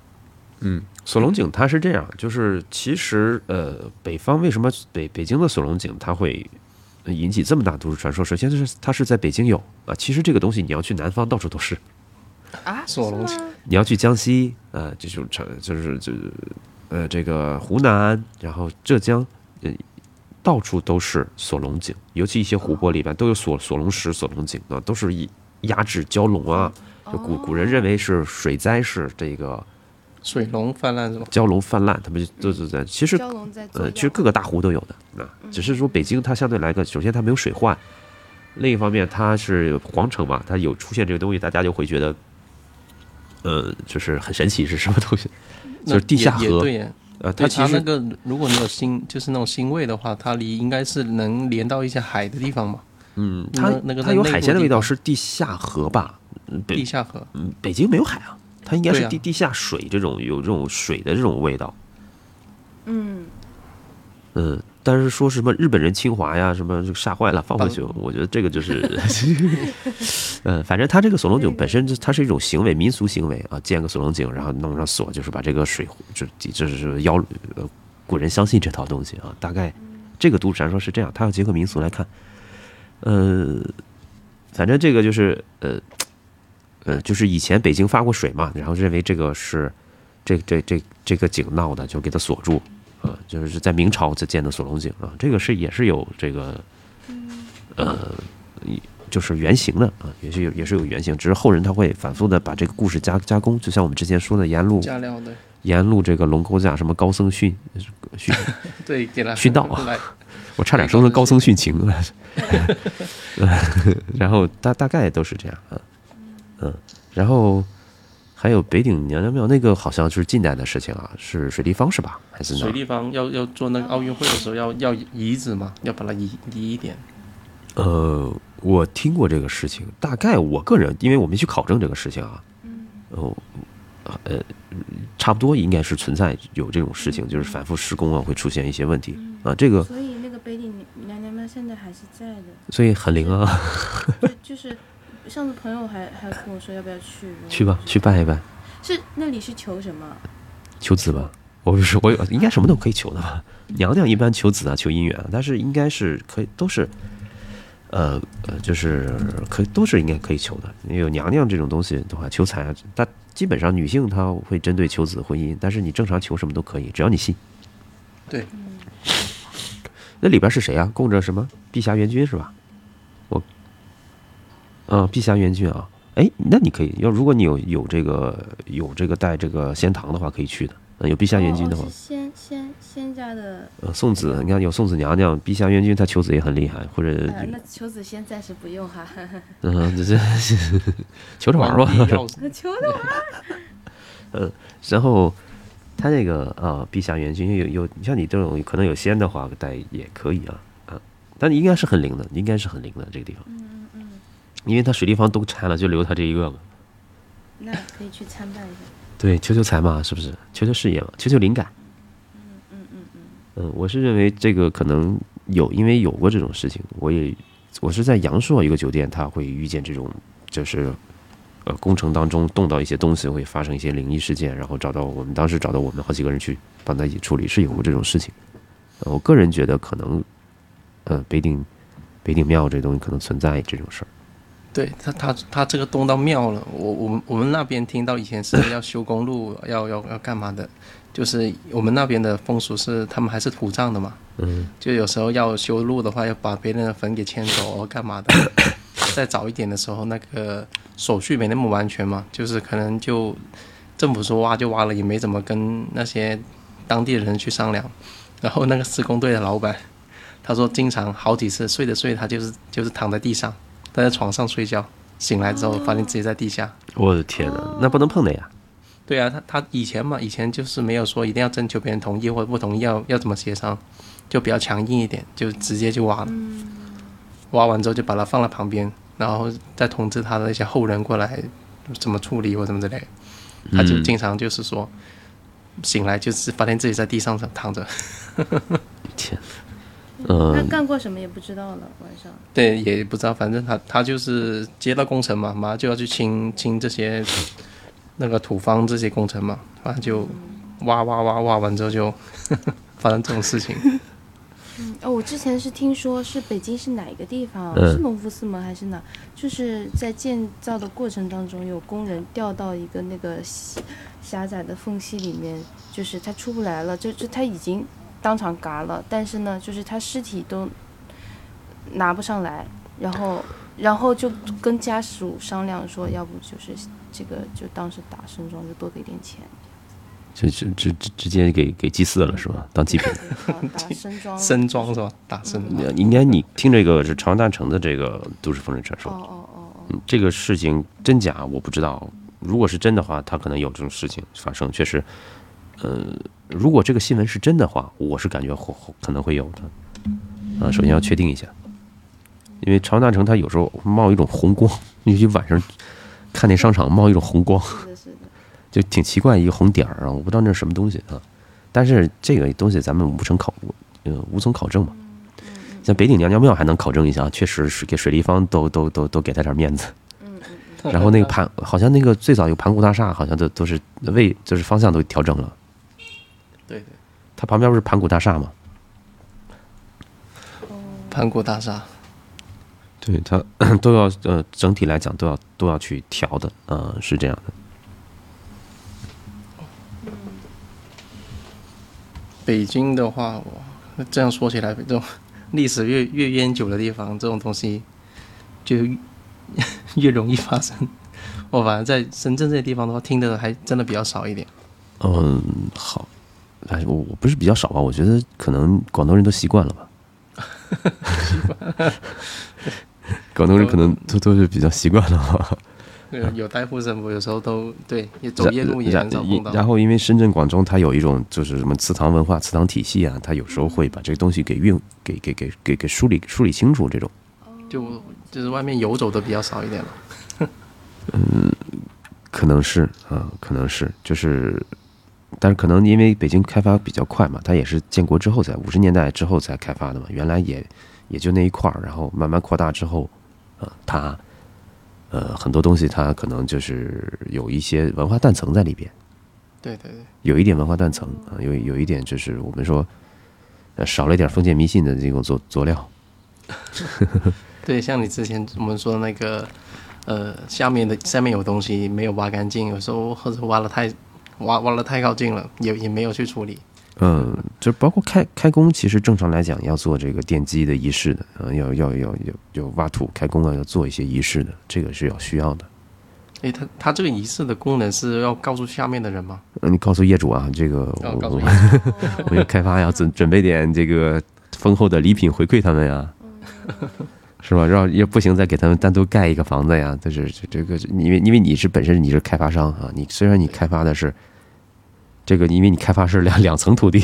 A: 嗯，锁龙井它是这样，就是其实呃，北方为什么北北京的锁龙井它会呃引起这么大都市传说？首先就是它是在北京有啊，其实这个东西你要去南方到处都是，
C: 啊，<laughs>
B: 锁龙井
A: 你要去江西啊、呃，这种城就是就呃这个湖南，然后浙江，呃到处都是锁龙井，尤其一些湖泊里边都有锁锁龙石、锁龙井啊，都是以压制蛟龙啊。就古古人认为是水灾是这个
B: 水龙泛滥是吧？
A: 蛟龙泛滥，他们就都是在其实
C: 蛟龙在
A: 呃，其实各个大湖都有的啊，只是说北京它相对来个，首先它没有水患，另一方面它是皇城嘛，它有出现这个东西，大家就会觉得，呃，就是很神奇是什么东西？就是地下河
B: 对。
A: 呃，它其实
B: 那个，如果你有腥，就是那种腥味的话，它离应该是能连到一些海的地方嘛，
A: 嗯，它
B: 那那个
A: 它有海鲜的味道，是地下河吧？嗯北
B: 地下河。
A: 嗯北京没有海啊，它应该是地地下水这种有这种水的这种味道。
C: 嗯，
A: 嗯，但是说什么日本人侵华呀，什么就吓坏了，放回去，我觉得这个就是，<laughs> <laughs> 嗯，反正他这个锁龙井本身就它是一种行为，民俗行为啊，建个锁龙井，然后弄上锁，就是把这个水，就就是妖呃古人相信这套东西啊，大概这个都市传说是这样，它要结合民俗来看，呃，反正这个就是呃呃，就是以前北京发过水嘛，然后认为这个是这这这这个井闹的，就给它锁住。啊，就是在明朝才建的锁龙井啊，这个是也是有这个，呃，就是原型的啊，也是有也是有原型，只是后人他会反复的把这个故事加加工，就像我们之前说的沿路
B: 加料的，
A: 沿路这个龙沟架什么高僧训训，<laughs>
B: 对，给他
A: 殉道
B: 啊，
A: 我差点说成高僧殉情了，<laughs> <laughs> 然后大大概都是这样啊，嗯，然后。还有北顶娘娘庙那个好像是近代的事情啊，是水立方是吧？还是哪
B: 水立方要要做那个奥运会的时候要要移植嘛，要把它移移一点。
A: 呃，我听过这个事情，大概我个人因为我没去考证这个事情啊，哦，呃，差不多应该是存在有这种事情，就是反复施工啊会出现一些问题啊。这个
C: 所以那个北顶娘娘庙现在还是在的，
A: 所以很灵啊。
C: 就就是上次朋友还还跟我说要不要去，
A: 去吧，去拜一拜。
C: 是那里是求什么？
A: 求子吧。我不是我有应该什么都可以求的吧？娘娘一般求子啊，求姻缘，但是应该是可以都是，呃呃，就是可都是应该可以求的。有娘娘这种东西的话，求财啊，但基本上女性她会针对求子婚姻，但是你正常求什么都可以，只要你信。
B: 对。
A: 那里边是谁啊？供着什么？碧霞元君是吧？我，啊，碧霞元君啊。哎，那你可以要，如果你有有这个有这个带这个仙堂的话，可以去的。嗯有碧霞元君的话，
C: 仙仙仙家的。
A: 呃，送子，你看有送子娘娘，碧霞元君她求子也很厉害，或者。
C: 那求子先暂时不用哈。<laughs>
A: 嗯，这这求着玩吧。
C: 求着玩。<laughs> <laughs>
A: 嗯，然后他那个啊，碧霞元君有有，你像你这种可能有仙的话带也可以啊啊，但应该是很灵的，应该是很灵的这个地方。因为他水立方都拆了，就留他这一个嘛。
C: 那可以去参拜一下。
A: 对，求求财嘛，是不是？求求事业嘛，求求灵感。
C: 嗯嗯嗯嗯。
A: 嗯，我是认为这个可能有，因为有过这种事情。我也，我是在阳朔一个酒店，他会遇见这种，就是呃工程当中动到一些东西，会发生一些灵异事件，然后找到我们，当时找到我们好几个人去帮他一起处理，是有过这种事情。呃，我个人觉得可能，呃，北顶北顶庙这东西可能存在这种事儿。
B: 对他，他他这个动到庙了。我我们我们那边听到以前是要修公路，<coughs> 要要要干嘛的？就是我们那边的风俗是，他们还是土葬的嘛。
A: 嗯。
B: 就有时候要修路的话，要把别人的坟给迁走，干嘛的？<coughs> 再早一点的时候，那个手续没那么完全嘛，就是可能就政府说挖就挖了，也没怎么跟那些当地的人去商量。然后那个施工队的老板，他说经常好几次睡着睡，他就是就是躺在地上。他在床上睡觉，醒来之后发现自己在地下。
A: 我的天哪，那不能碰的呀！
B: 对啊，他他以前嘛，以前就是没有说一定要征求别人同意或者不同意，要要怎么协商，就比较强硬一点，就直接就挖了。挖完之后就把它放在旁边，然后再通知他的那些后人过来怎么处理或什么之类。他就经常就是说，醒来就是发现自己在地上躺着。<laughs>
A: 天。
C: 他干过什么也不知道了，晚上。
B: 对，也不知道，反正他他就是接到工程嘛，马上就要去清清这些那个土方这些工程嘛，反正就挖挖挖挖完之后就 <laughs> 发生这种事情。
C: 嗯，哦，我之前是听说是北京是哪一个地方，是隆福寺吗？还是哪？就是在建造的过程当中，有工人掉到一个那个狭窄的缝隙里面，就是他出不来了，就就他已经。当场嘎了，但是呢，就是他尸体都拿不上来，然后，然后就跟家属商量说，要不就是这个就当时打身装，就多给点钱，
A: 就就直直直接给给祭祀了是吧？当祭品。<laughs>
C: 打身装。
B: 身装是吧？打身。
A: 应该你听这个是长安大城的这个都市风水传说。
C: 哦哦哦
A: 哦。这个事情真假我不知道，如果是真的话，他可能有这种事情发生，确实，呃。如果这个新闻是真的话，我是感觉会可能会有的，啊，首先要确定一下，因为长安大城它有时候冒一种红光，<laughs> 尤其晚上看那商场冒一种红光，就挺奇怪一个红点儿啊，我不知道那是什么东西啊，但是这个东西咱们无从考呃无从考证嘛。像北顶娘娘庙还能考证一下，确实是给水立方都都都都给他点面子。然后那个盘好像那个最早有盘古大厦，好像都都是位就是方向都调整了。它旁边不是盘古大厦吗？
B: 盘古大厦，
A: 对它 <coughs> 都要呃整体来讲都要都要去调的，呃是这样的。
B: 北京的话，哇，这样说起来，这种历史越越悠久的地方，这种东西就越越容易发生。<laughs> 我反正在深圳这些地方的话，听的还真的比较少一点。
A: 嗯，好，哎，我我不是比较少吧？我觉得可能广东人都习惯了吧。<laughs> 广东人可能都都是比较习惯了吧。<laughs>
B: 有有带护身符，有时候都对，也走夜路也
A: 然
B: 很少碰到。
A: 然后因为深圳、广州它有一种就是什么祠堂文化、祠堂体系啊，它有时候会把这个东西给运给给给给给梳理梳理清楚这种。
B: 就就是外面游走的比较少一点了。<laughs>
A: 嗯可能是啊、可能是就是，但是可能因为北京开发比较快嘛，它也是建国之后才五十年代之后才开发的嘛，原来也也就那一块儿，然后慢慢扩大之后，呃，它呃很多东西它可能就是有一些文化断层在里边，
B: 对对对，
A: 有一点文化断层啊、有有一点就是我们说，呃，少了一点封建迷信的这种佐佐料，<laughs>
B: 对，像你之前我们说的那个，呃，下面的下面有东西没有挖干净，有时候或者挖的太挖挖了太靠近了，也也没有去处理。
A: 嗯，就包括开开工，其实正常来讲要做这个奠基的仪式的，嗯、要要要要要挖土开工啊，要做一些仪式的，这个是要需要的。
B: 诶，他他这个仪式的功能是要告诉下面的人吗？
A: 嗯，你告诉业主啊，这个我、
B: 哦告诉
A: 我
B: 业 <laughs>
A: 我要开发要准准备点这个丰厚的礼品回馈他们呀，是吧？让要不行再给他们单独盖一个房子呀，就是这这个，因为因为你是本身你是开发商啊，你虽然你开发的是这个，因为你开发是两两层土地，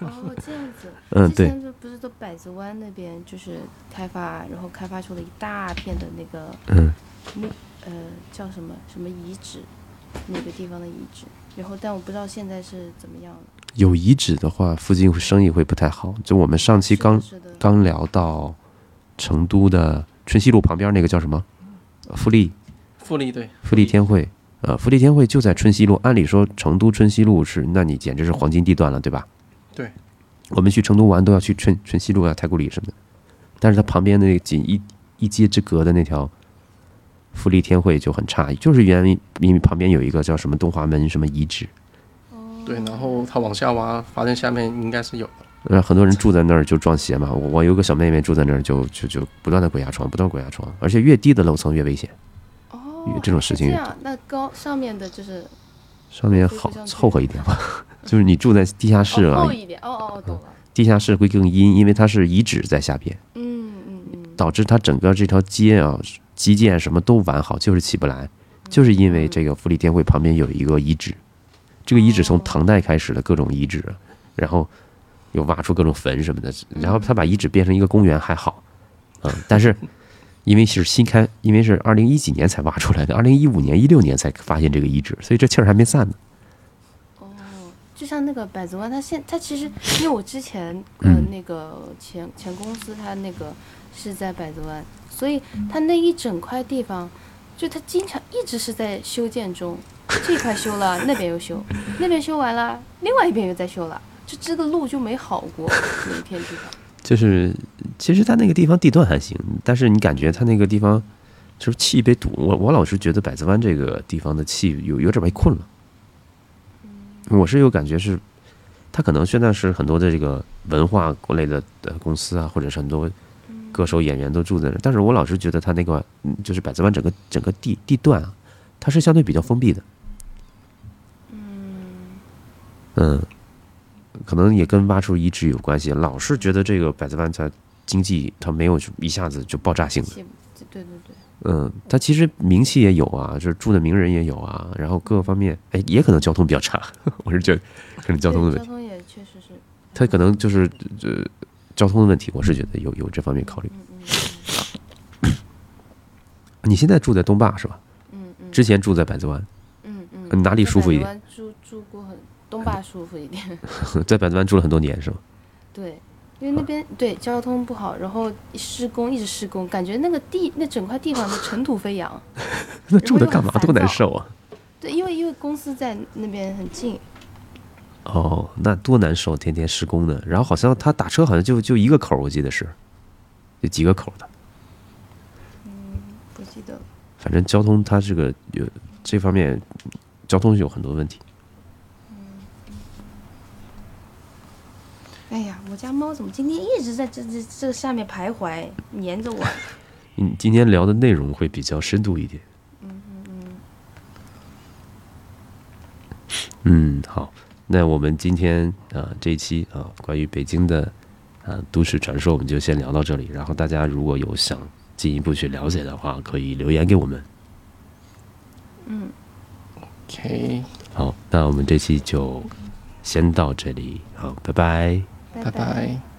C: 哦，这样子。<laughs>
A: 嗯对
C: 不是都百子湾那边就是开发，然后开发出了一大片的那个
A: 嗯
C: 木呃叫什么什么遗址，那个地方的遗址。然后但我不知道现在是怎么样了。
A: 有遗址的话，附近生意会不太好。就我们上期刚刚聊到成都的春熙路旁边那个叫什么？呃富力
B: 富力对，
A: 富力天汇，呃，富力天汇就在春熙路。按理说，成都春熙路是，那你简直是黄金地段了，对吧？
B: 对。
A: 我们去成都玩都要去春春熙路啊、太古里什么的，但是它旁边那个仅一一街之隔的那条富力天汇就很差，就是原因因为旁边有一个叫什么东华门什么遗址，
B: 对，然后他往下挖，发现下面应该是有的。
A: 呃，很多人住在那儿就撞邪嘛。我我有个小妹妹住在那儿就，就就不断的鬼压床，不断地鬼压床，而且越低的楼层越危险。
C: 哦，
A: 这种事情
C: 这样，那高上面的就是
A: 上面好凑合一点吧，<laughs> 就是你住在地下室啊
C: 哦厚，一点。哦哦哦，懂了。
A: 地下室会更阴，因为它是遗址在下边，
C: 嗯嗯嗯。
A: 导致它整个这条街啊，基建什么都完好，就是起不来，就是因为这个富力天会旁边有一个遗址，这个遗址从唐代开始的各种遗址，然后又挖出各种坟什么的，然后他把遗址变成一个公园还好，嗯，但是 <laughs> 因为是新开，因为是二零一几年才挖出来的，二零一五年、一六年才发现这个遗址，所以这气儿还没散呢。
C: 哦，就像那个百子湾，它现它其实，<laughs> 因为我之前呃、
A: 嗯
C: 那个前前公司它那个是在百子湾，所以它那一整块地方，就它经常一直是在修建中，这块修了，那边又修，那边修完了，另外一边又在修了，就这个路就没好过那一片地方。<laughs>
A: 就是其实它那个地方地段还行，但是你感觉它那个地方就是气被堵。我我老是觉得百子湾这个地方的气有有点被困了。我是有感觉是，它可能现在是很多的这个文化国内的的公司啊，或者是很多歌手演员都住在那儿，但是我老是觉得它那个嗯就是百子湾整个整个地地段啊，它是相对比较封闭的。嗯嗯，可能也跟挖出遗址有关系。老是觉得这个百子湾它经济它没有一下子就爆炸性的，
C: 对对对，
A: 嗯，它其实名气也有啊，就是住的名人也有啊，然后各个方面，哎，也可能交通比较差，<laughs> 我是觉得可能交通的问题，
C: 对交通也确实是，
A: 它可能就是呃交通的问题，我是觉得有有这方面考虑。
C: 嗯嗯 <coughs>
A: 你现在住在东坝是吧？
C: 嗯嗯
A: 之前住在百子湾，
C: 嗯嗯
A: 呃哪里舒服一点？
C: 住住过很东坝舒服一点，<laughs>
A: 在百子湾住了很多年是吗？
C: 对，因为那边对交通不好，然后施工一直施工，感觉那个地那整块地方都尘土飞扬。<laughs>
A: 那住的干嘛多难受啊！
C: 对，因为因为公司在那边很近。
A: 哦，那多难受，天天施工的。然后好像他打车好像就就一个口，我记得是，就几个口的。
C: 嗯，不记得了。
A: 反正交通它这个有这方面，交通有很多问题。
C: 哎呀，我家猫怎么今天一直在这这这下面徘徊，粘着我？<laughs>
A: 嗯，今天聊的内容会比较深度一点。
C: 嗯嗯嗯。
A: 嗯，好，那我们今天啊这一期啊关于北京的啊都市传说，我们就先聊到这里。然后大家如果有想进一步去了解的话，可以留言给我们。
C: 嗯。
D: OK，
A: 好，那我们这期就先到这里，好，拜拜。
D: 拜拜。